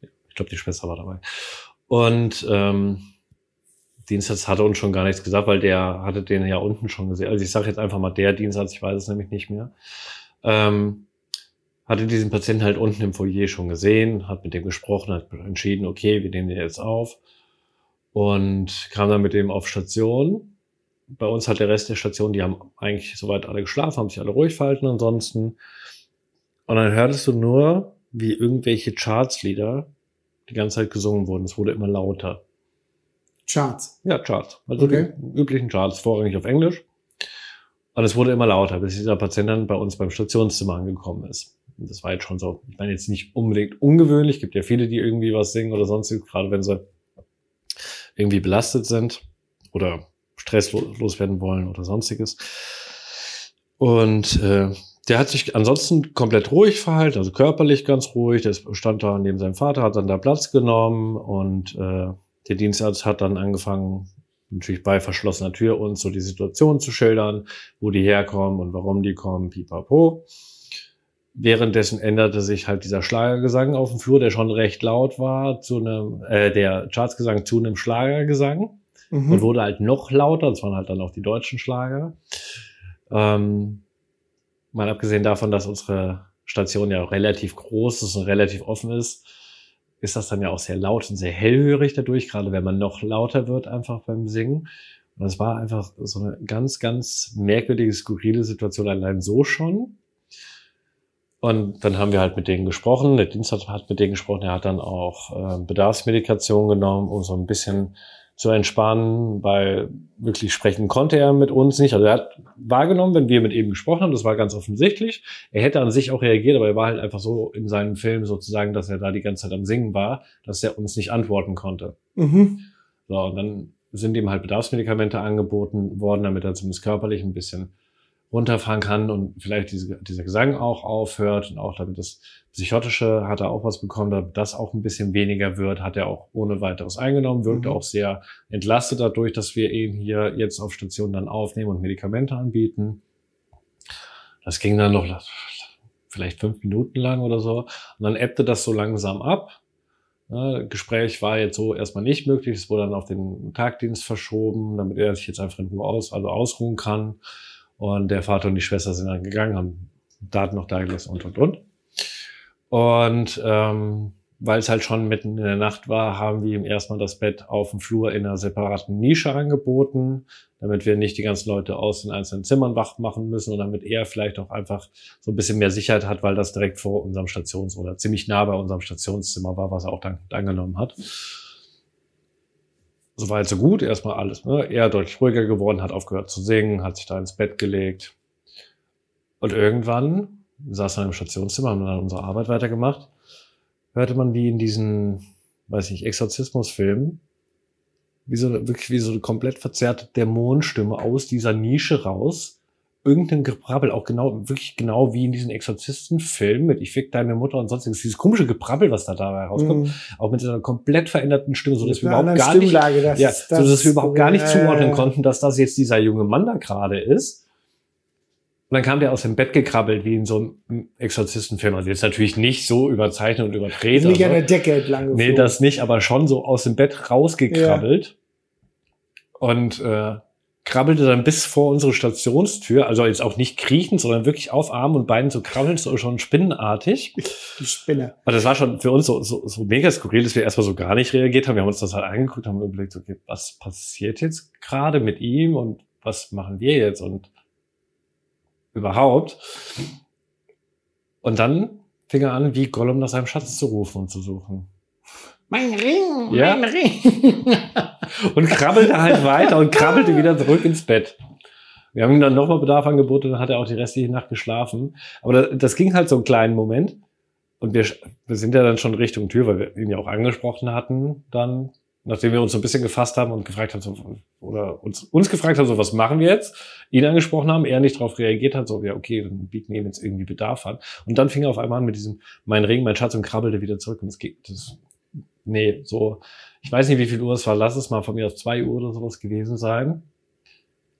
Ich glaube, die Schwester war dabei. Und ähm, Dienstarzt hatte uns schon gar nichts gesagt, weil der hatte den ja unten schon gesehen. Also ich sage jetzt einfach mal der Dienstarzt, ich weiß es nämlich nicht mehr. Ähm, hatte diesen Patienten halt unten im Foyer schon gesehen, hat mit dem gesprochen, hat entschieden, okay, wir nehmen den jetzt auf und kam dann mit dem auf Station. Bei uns hat der Rest der Station, die haben eigentlich soweit alle geschlafen, haben sich alle ruhig verhalten ansonsten. Und dann hörtest du nur, wie irgendwelche Chartslieder die ganze Zeit gesungen wurden. Es wurde immer lauter. Charts. Ja, Charts. Also Okay. die üblichen Charts, vorrangig auf Englisch. Und es wurde immer lauter, bis dieser Patient dann bei uns beim Stationszimmer angekommen ist. Das war jetzt schon so, ich meine jetzt nicht unbedingt ungewöhnlich, gibt ja viele, die irgendwie was singen oder sonstiges, gerade wenn sie irgendwie belastet sind oder stresslos werden wollen oder sonstiges. Und äh, der hat sich ansonsten komplett ruhig verhalten, also körperlich ganz ruhig. Der stand da neben seinem Vater, hat dann da Platz genommen und äh, der Dienstarzt hat dann angefangen, natürlich bei verschlossener Tür uns so die Situation zu schildern, wo die herkommen und warum die kommen, pipapo. Währenddessen änderte sich halt dieser Schlagergesang auf dem Flur, der schon recht laut war, zu einem, äh, der Chartsgesang zu einem Schlagergesang mhm. und wurde halt noch lauter. Das waren halt dann auch die deutschen Schlager. Ähm, mal abgesehen davon, dass unsere Station ja relativ groß ist und relativ offen ist, ist das dann ja auch sehr laut und sehr hellhörig dadurch, gerade wenn man noch lauter wird einfach beim Singen. Und es war einfach so eine ganz, ganz merkwürdige, skurrile Situation allein so schon. Und dann haben wir halt mit denen gesprochen. Der Dienst hat mit denen gesprochen. Er hat dann auch äh, Bedarfsmedikation genommen, um so ein bisschen zu entspannen, weil wirklich sprechen konnte er mit uns nicht. Also er hat wahrgenommen, wenn wir mit ihm gesprochen haben, das war ganz offensichtlich. Er hätte an sich auch reagiert, aber er war halt einfach so in seinem Film sozusagen, dass er da die ganze Zeit am Singen war, dass er uns nicht antworten konnte. Mhm. So, und dann sind ihm halt Bedarfsmedikamente angeboten worden, damit er zumindest körperlich ein bisschen runterfahren kann und vielleicht diese, dieser Gesang auch aufhört und auch damit das Psychotische hat er auch was bekommen, damit das auch ein bisschen weniger wird, hat er auch ohne weiteres eingenommen, wirkt mhm. auch sehr entlastet dadurch, dass wir ihn hier jetzt auf Station dann aufnehmen und Medikamente anbieten. Das ging dann noch vielleicht fünf Minuten lang oder so und dann ebbte das so langsam ab. Ne, Gespräch war jetzt so erstmal nicht möglich, es wurde dann auf den Tagdienst verschoben, damit er sich jetzt einfach in Ruhe aus, also ausruhen kann. Und der Vater und die Schwester sind dann gegangen, haben Daten noch da gelassen und, und, und. Und ähm, weil es halt schon mitten in der Nacht war, haben wir ihm erstmal das Bett auf dem Flur in einer separaten Nische angeboten, damit wir nicht die ganzen Leute aus den einzelnen Zimmern wach machen müssen und damit er vielleicht auch einfach so ein bisschen mehr Sicherheit hat, weil das direkt vor unserem Stations- oder ziemlich nah bei unserem Stationszimmer war, was er auch dann angenommen hat so weit, so gut. Erstmal alles, ne? Er deutlich ruhiger geworden, hat aufgehört zu singen, hat sich da ins Bett gelegt. Und irgendwann saß er im Stationszimmer, haben dann unsere Arbeit weitergemacht, hörte man wie in diesen, weiß nicht, Exorzismusfilmen, wie so, wirklich wie so eine komplett verzerrte Dämonenstimme aus dieser Nische raus irgendein Gebrabbel, auch genau, wirklich genau wie in diesen Exorzistenfilmen mit Ich fick deine Mutter und sonstiges, dieses komische Gebrabbel, was da dabei rauskommt, mm. auch mit einer komplett veränderten Stimme, so dass wir überhaupt gar nicht, das, ja, das, so dass wir überhaupt gar nicht zuordnen konnten, dass das jetzt dieser junge Mann da gerade ist. Und dann kam der aus dem Bett gekrabbelt, wie in so einem Exorzistenfilm. Also jetzt natürlich nicht so überzeichnet und übertreten. Nicht an der Decke entlang geflogen. Nee, das nicht, aber schon so aus dem Bett rausgekrabbelt. Ja. Und äh, krabbelte dann bis vor unsere Stationstür, also jetzt auch nicht kriechend, sondern wirklich auf Armen und Beinen so krabbeln, so schon spinnenartig. Die Spinne. Und das war schon für uns so, so, so mega skurril, dass wir erstmal so gar nicht reagiert haben. Wir haben uns das halt angeguckt, haben überlegt, okay, was passiert jetzt gerade mit ihm und was machen wir jetzt und überhaupt. Und dann fing er an, wie Gollum nach seinem Schatz zu rufen und zu suchen. Mein Ring, ja. mein Ring. und krabbelte halt weiter und krabbelte wieder zurück ins Bett. Wir haben ihm dann nochmal Bedarf angeboten, dann hat er auch die restliche Nacht geschlafen. Aber das, das ging halt so einen kleinen Moment. Und wir, wir sind ja dann schon Richtung Tür, weil wir ihn ja auch angesprochen hatten, dann, nachdem wir uns so ein bisschen gefasst haben und gefragt haben, so, oder uns, uns gefragt haben, so, was machen wir jetzt? Ihn angesprochen haben, er nicht darauf reagiert hat, so, ja, okay, dann bieten wir ihm jetzt irgendwie Bedarf an. Und dann fing er auf einmal an mit diesem, mein Ring, mein Schatz und krabbelte wieder zurück und es geht, das nee, so, ich weiß nicht, wie viel Uhr es war, lass es mal von mir aus zwei Uhr oder sowas gewesen sein.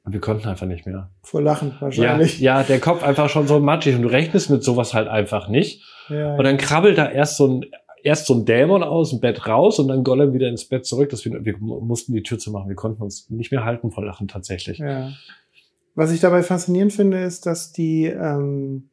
Und wir konnten einfach nicht mehr. Vor Lachen wahrscheinlich. Ja, ja, der Kopf einfach schon so matschig und du rechnest mit sowas halt einfach nicht. Ja, und dann krabbelt da erst so ein, erst so ein Dämon aus dem Bett raus und dann Gollum wieder ins Bett zurück. Dass wir, wir mussten die Tür zu machen. Wir konnten uns nicht mehr halten vor Lachen tatsächlich. Ja. Was ich dabei faszinierend finde, ist, dass die, ähm,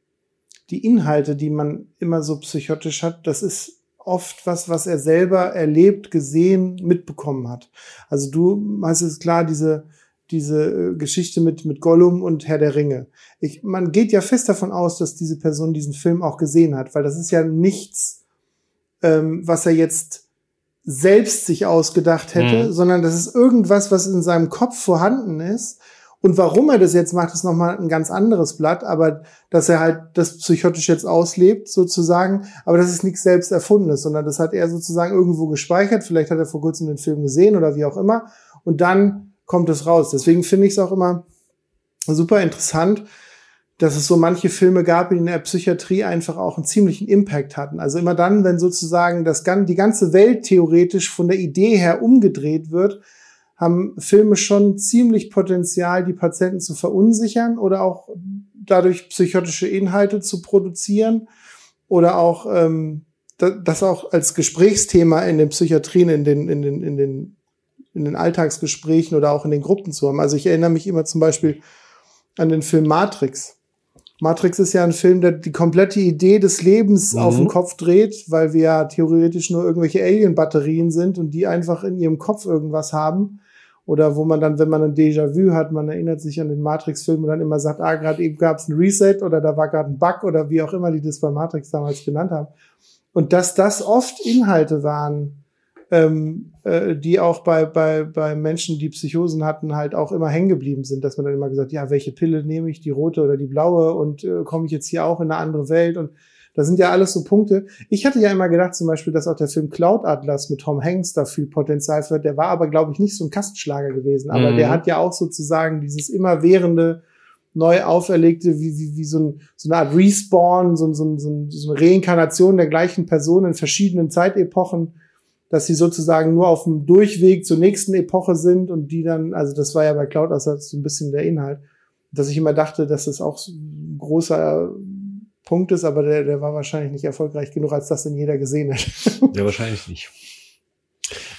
die Inhalte, die man immer so psychotisch hat, das ist oft was, was er selber erlebt, gesehen, mitbekommen hat. Also du hast es klar, diese, diese äh, Geschichte mit, mit Gollum und Herr der Ringe. Ich, man geht ja fest davon aus, dass diese Person diesen Film auch gesehen hat, weil das ist ja nichts, ähm, was er jetzt selbst sich ausgedacht hätte, mhm. sondern das ist irgendwas, was in seinem Kopf vorhanden ist und warum er das jetzt macht, ist nochmal ein ganz anderes Blatt, aber dass er halt das psychotisch jetzt auslebt, sozusagen, aber das ist nichts selbst erfundenes, sondern das hat er sozusagen irgendwo gespeichert, vielleicht hat er vor kurzem den Film gesehen oder wie auch immer, und dann kommt es raus. Deswegen finde ich es auch immer super interessant, dass es so manche Filme gab, die in der Psychiatrie einfach auch einen ziemlichen Impact hatten. Also immer dann, wenn sozusagen das, die ganze Welt theoretisch von der Idee her umgedreht wird, haben Filme schon ziemlich Potenzial, die Patienten zu verunsichern oder auch dadurch psychotische Inhalte zu produzieren oder auch ähm, das auch als Gesprächsthema in den Psychiatrien, in den, in den, in den, in den Alltagsgesprächen oder auch in den Gruppen zu haben. Also ich erinnere mich immer zum Beispiel an den Film Matrix. Matrix ist ja ein Film, der die komplette Idee des Lebens mhm. auf den Kopf dreht, weil wir ja theoretisch nur irgendwelche Alien-Batterien sind und die einfach in ihrem Kopf irgendwas haben. Oder wo man dann, wenn man ein Déjà-vu hat, man erinnert sich an den Matrix-Film und dann immer sagt, ah, gerade eben gab es ein Reset oder da war gerade ein Bug oder wie auch immer die das bei Matrix damals genannt haben. Und dass das oft Inhalte waren, ähm, äh, die auch bei, bei, bei Menschen, die Psychosen hatten, halt auch immer hängen geblieben sind, dass man dann immer gesagt, ja, welche Pille nehme ich, die rote oder die blaue und äh, komme ich jetzt hier auch in eine andere Welt und das sind ja alles so Punkte. Ich hatte ja immer gedacht, zum Beispiel, dass auch der Film Cloud Atlas mit Tom Hanks dafür Potenzial für, der war aber, glaube ich, nicht so ein Kastenschlager gewesen. Aber mhm. der hat ja auch sozusagen dieses immerwährende, neu auferlegte, wie, wie, wie so, ein, so eine Art Respawn, so, so, so, so eine Reinkarnation der gleichen Person in verschiedenen Zeitepochen dass sie sozusagen nur auf dem Durchweg zur nächsten Epoche sind und die dann, also das war ja bei Cloud Assets so ein bisschen der Inhalt, dass ich immer dachte, dass das auch ein großer Punkt ist, aber der, der war wahrscheinlich nicht erfolgreich genug, als das denn jeder gesehen hat. Ja, wahrscheinlich nicht.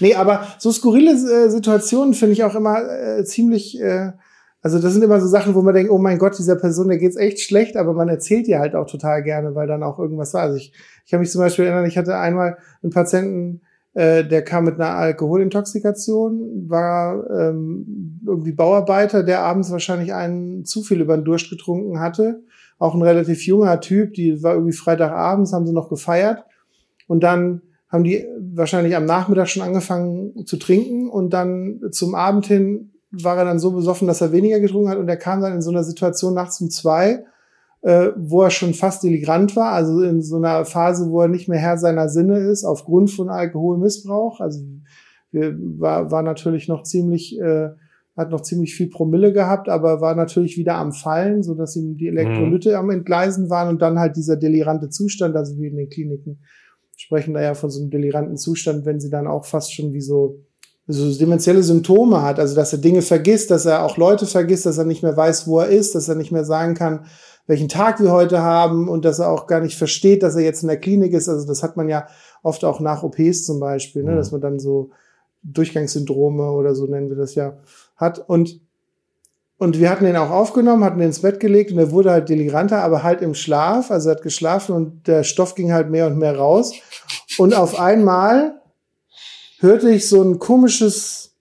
Nee, aber so skurrile äh, Situationen finde ich auch immer äh, ziemlich, äh, also das sind immer so Sachen, wo man denkt, oh mein Gott, dieser Person, der geht's echt schlecht, aber man erzählt ihr halt auch total gerne, weil dann auch irgendwas war. Also ich, ich kann mich zum Beispiel erinnern, ich hatte einmal einen Patienten, äh, der kam mit einer Alkoholintoxikation, war ähm, irgendwie Bauarbeiter, der abends wahrscheinlich einen zu viel über den Durst getrunken hatte. Auch ein relativ junger Typ, die war irgendwie Freitagabends, haben sie noch gefeiert. Und dann haben die wahrscheinlich am Nachmittag schon angefangen zu trinken und dann zum Abend hin war er dann so besoffen, dass er weniger getrunken hat und er kam dann in so einer Situation nachts um zwei äh, wo er schon fast deligrant war, also in so einer Phase, wo er nicht mehr Herr seiner Sinne ist, aufgrund von Alkoholmissbrauch. Also wir, war, war natürlich noch ziemlich, äh, hat noch ziemlich viel Promille gehabt, aber war natürlich wieder am Fallen, so dass ihm die Elektrolyte mhm. am Entgleisen waren und dann halt dieser delirante Zustand, also wie in den Kliniken sprechen da ja von so einem deliranten Zustand, wenn sie dann auch fast schon wie so so dementielle Symptome hat, also dass er Dinge vergisst, dass er auch Leute vergisst, dass er nicht mehr weiß, wo er ist, dass er nicht mehr sagen kann, welchen Tag wir heute haben und dass er auch gar nicht versteht, dass er jetzt in der Klinik ist. Also das hat man ja oft auch nach OPs zum Beispiel, ne, mhm. dass man dann so Durchgangssyndrome oder so nennen wir das ja hat. Und, und wir hatten ihn auch aufgenommen, hatten ihn ins Bett gelegt und er wurde halt deliranter, aber halt im Schlaf. Also er hat geschlafen und der Stoff ging halt mehr und mehr raus. Und auf einmal hörte ich so ein komisches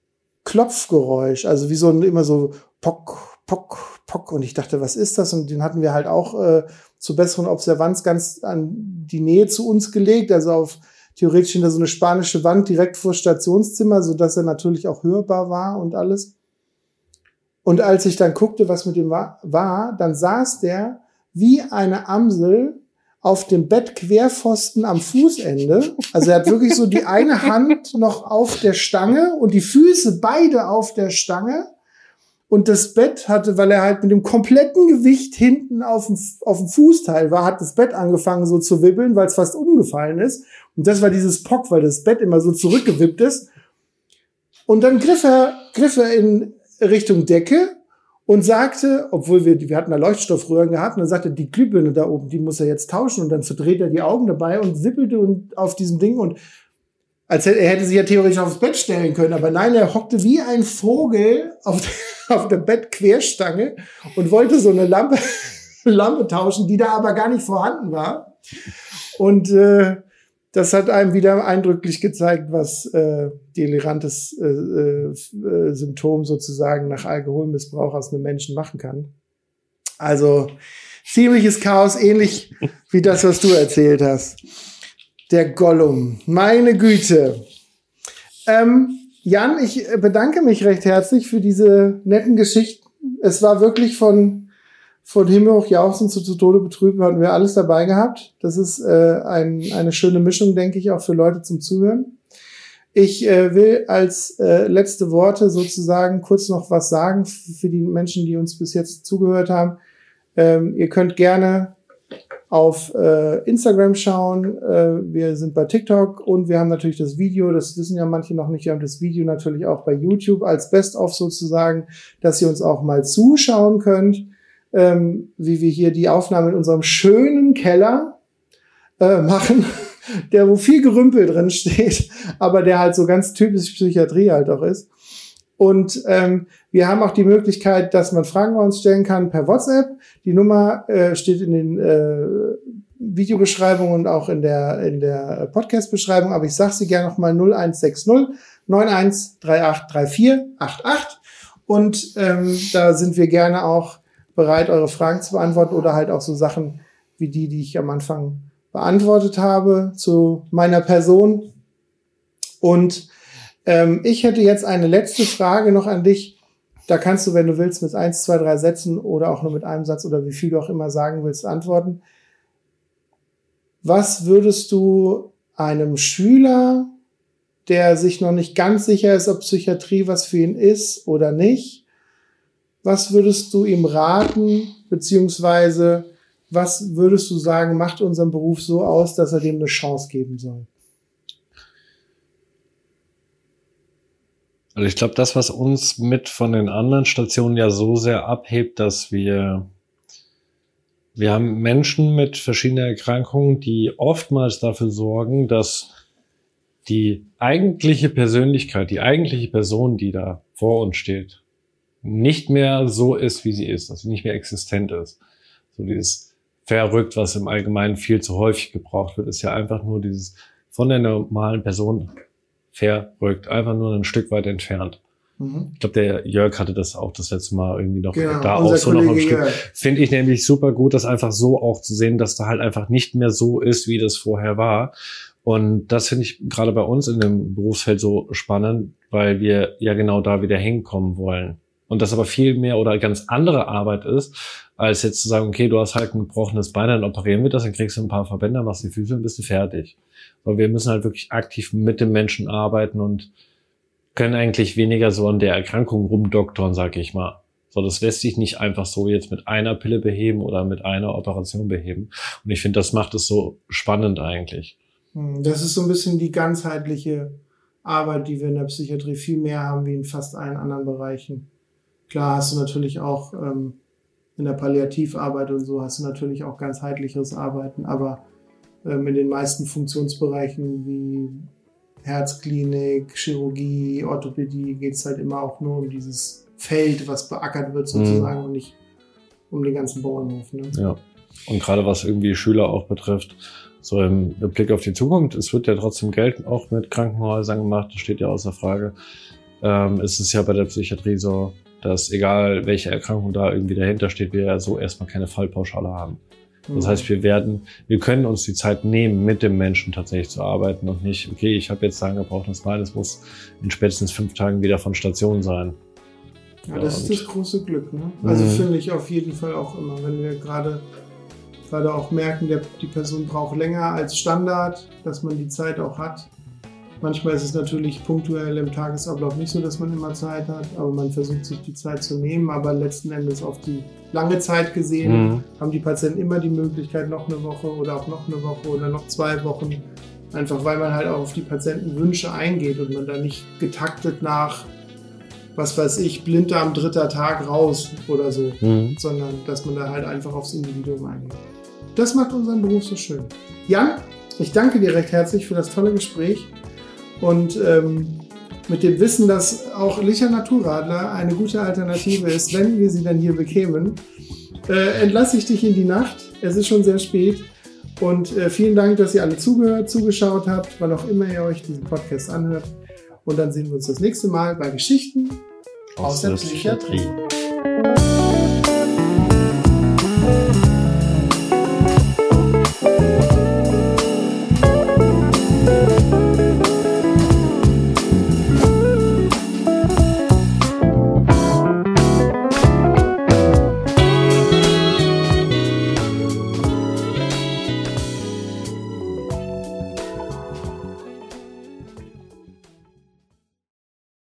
Klopfgeräusch, also wie so ein immer so Pock, Pock, Pock. Und ich dachte, was ist das? Und den hatten wir halt auch äh, zur besseren Observanz ganz an die Nähe zu uns gelegt, also auf theoretisch hinter so eine spanische Wand direkt vor Stationszimmer, so dass er natürlich auch hörbar war und alles. Und als ich dann guckte, was mit ihm war, war dann saß der wie eine Amsel auf dem Bett Querpfosten am Fußende. Also er hat wirklich so die eine Hand noch auf der Stange und die Füße beide auf der Stange und das Bett hatte, weil er halt mit dem kompletten Gewicht hinten auf dem, auf dem Fußteil war, hat das Bett angefangen so zu wibbeln, weil es fast umgefallen ist. Und das war dieses Pock, weil das Bett immer so zurückgewippt ist. Und dann griff er, griff er in Richtung Decke und sagte, obwohl wir, wir hatten da Leuchtstoffröhren gehabt, und dann sagte, die Glühbirne da oben, die muss er jetzt tauschen. Und dann verdreht er die Augen dabei und wippelte und auf diesem Ding und als er, er hätte sich ja theoretisch aufs Bett stellen können, aber nein, er hockte wie ein Vogel auf, auf der Bettquerstange und wollte so eine Lampe, Lampe tauschen, die da aber gar nicht vorhanden war. Und äh, das hat einem wieder eindrücklich gezeigt, was äh, delirantes äh, äh, Symptom sozusagen nach Alkoholmissbrauch aus einem Menschen machen kann. Also ziemliches Chaos, ähnlich wie das, was du erzählt hast. Der Gollum. Meine Güte. Ähm, Jan, ich bedanke mich recht herzlich für diese netten Geschichten. Es war wirklich von, von Himmel hoch jauchzen zu, zu Tode betrübt, hatten wir alles dabei gehabt. Das ist äh, ein, eine schöne Mischung, denke ich, auch für Leute zum Zuhören. Ich äh, will als äh, letzte Worte sozusagen kurz noch was sagen für die Menschen, die uns bis jetzt zugehört haben. Ähm, ihr könnt gerne auf äh, Instagram schauen. Äh, wir sind bei TikTok und wir haben natürlich das Video, das wissen ja manche noch nicht, wir haben das Video natürlich auch bei YouTube als Best-of sozusagen, dass ihr uns auch mal zuschauen könnt, ähm, wie wir hier die Aufnahme in unserem schönen Keller äh, machen, der wo viel Gerümpel drin steht, aber der halt so ganz typisch Psychiatrie halt auch ist. Und ähm, wir haben auch die Möglichkeit, dass man Fragen bei uns stellen kann per WhatsApp. Die Nummer äh, steht in den äh, Videobeschreibungen und auch in der, in der Podcast-Beschreibung. Aber ich sage sie gerne nochmal 0160 91383488. Und ähm, da sind wir gerne auch bereit, eure Fragen zu beantworten oder halt auch so Sachen wie die, die ich am Anfang beantwortet habe zu meiner Person. Und ähm, ich hätte jetzt eine letzte Frage noch an dich. Da kannst du, wenn du willst, mit eins, zwei, drei Sätzen oder auch nur mit einem Satz oder wie viel du auch immer sagen willst, antworten. Was würdest du einem Schüler, der sich noch nicht ganz sicher ist, ob Psychiatrie was für ihn ist oder nicht, was würdest du ihm raten, beziehungsweise was würdest du sagen, macht unseren Beruf so aus, dass er dem eine Chance geben soll? Also ich glaube, das, was uns mit von den anderen Stationen ja so sehr abhebt, dass wir, wir haben Menschen mit verschiedenen Erkrankungen, die oftmals dafür sorgen, dass die eigentliche Persönlichkeit, die eigentliche Person, die da vor uns steht, nicht mehr so ist, wie sie ist, dass sie nicht mehr existent ist. So dieses verrückt, was im Allgemeinen viel zu häufig gebraucht wird, ist ja einfach nur dieses von der normalen Person verrückt, einfach nur ein Stück weit entfernt. Mhm. Ich glaube, der Jörg hatte das auch das letzte Mal irgendwie noch genau, da auch so noch ein Stück. Finde ich nämlich super gut, das einfach so auch zu sehen, dass da halt einfach nicht mehr so ist, wie das vorher war. Und das finde ich gerade bei uns in dem Berufsfeld so spannend, weil wir ja genau da wieder hinkommen wollen. Und das aber viel mehr oder ganz andere Arbeit ist, als jetzt zu sagen, okay, du hast halt ein gebrochenes Bein, dann operieren wir das, dann kriegst du ein paar Verbänder, machst die Füße und bist du fertig. Aber wir müssen halt wirklich aktiv mit dem Menschen arbeiten und können eigentlich weniger so an der Erkrankung rumdoktern, sag ich mal. So, das lässt sich nicht einfach so jetzt mit einer Pille beheben oder mit einer Operation beheben. Und ich finde, das macht es so spannend eigentlich. Hm, das ist so ein bisschen die ganzheitliche Arbeit, die wir in der Psychiatrie viel mehr haben wie in fast allen anderen Bereichen. Klar hast du natürlich auch ähm, in der Palliativarbeit und so hast du natürlich auch ganzheitliches Arbeiten, aber ähm, in den meisten Funktionsbereichen wie Herzklinik, Chirurgie, Orthopädie geht es halt immer auch nur um dieses Feld, was beackert wird sozusagen mhm. und nicht um den ganzen Bauernhof. Ne? Ja. Und gerade was irgendwie Schüler auch betrifft, so im Blick auf die Zukunft, es wird ja trotzdem Geld auch mit Krankenhäusern gemacht, das steht ja außer Frage. Ähm, es ist ja bei der Psychiatrie so, dass egal welche Erkrankung da irgendwie dahinter steht, wir ja so erstmal keine Fallpauschale haben. Das heißt, wir werden, wir können uns die Zeit nehmen, mit dem Menschen tatsächlich zu arbeiten und nicht, okay, ich habe jetzt sagen gebraucht, das Mal, es muss in spätestens fünf Tagen wieder von Station sein. Ja, das ist das große Glück. Ne? Also mhm. finde ich auf jeden Fall auch immer, wenn wir gerade gerade auch merken, der, die Person braucht länger als Standard, dass man die Zeit auch hat. Manchmal ist es natürlich punktuell im Tagesablauf nicht so, dass man immer Zeit hat, aber man versucht sich die Zeit zu nehmen. Aber letzten Endes auf die lange Zeit gesehen mhm. haben die Patienten immer die Möglichkeit, noch eine Woche oder auch noch eine Woche oder noch zwei Wochen. Einfach weil man halt auch auf die Patientenwünsche eingeht und man da nicht getaktet nach, was weiß ich, Blinddarm dritter Tag raus oder so, mhm. sondern dass man da halt einfach aufs Individuum eingeht. Das macht unseren Beruf so schön. Jan, ich danke dir recht herzlich für das tolle Gespräch. Und ähm, mit dem Wissen, dass auch Licher Naturradler eine gute Alternative ist, wenn wir sie dann hier bekämen, äh, entlasse ich dich in die Nacht. Es ist schon sehr spät. Und äh, vielen Dank, dass ihr alle zugehört, zugeschaut habt, wann auch immer ihr euch diesen Podcast anhört. Und dann sehen wir uns das nächste Mal bei Geschichten aus, aus der Psychiatrie. Psychiatrie.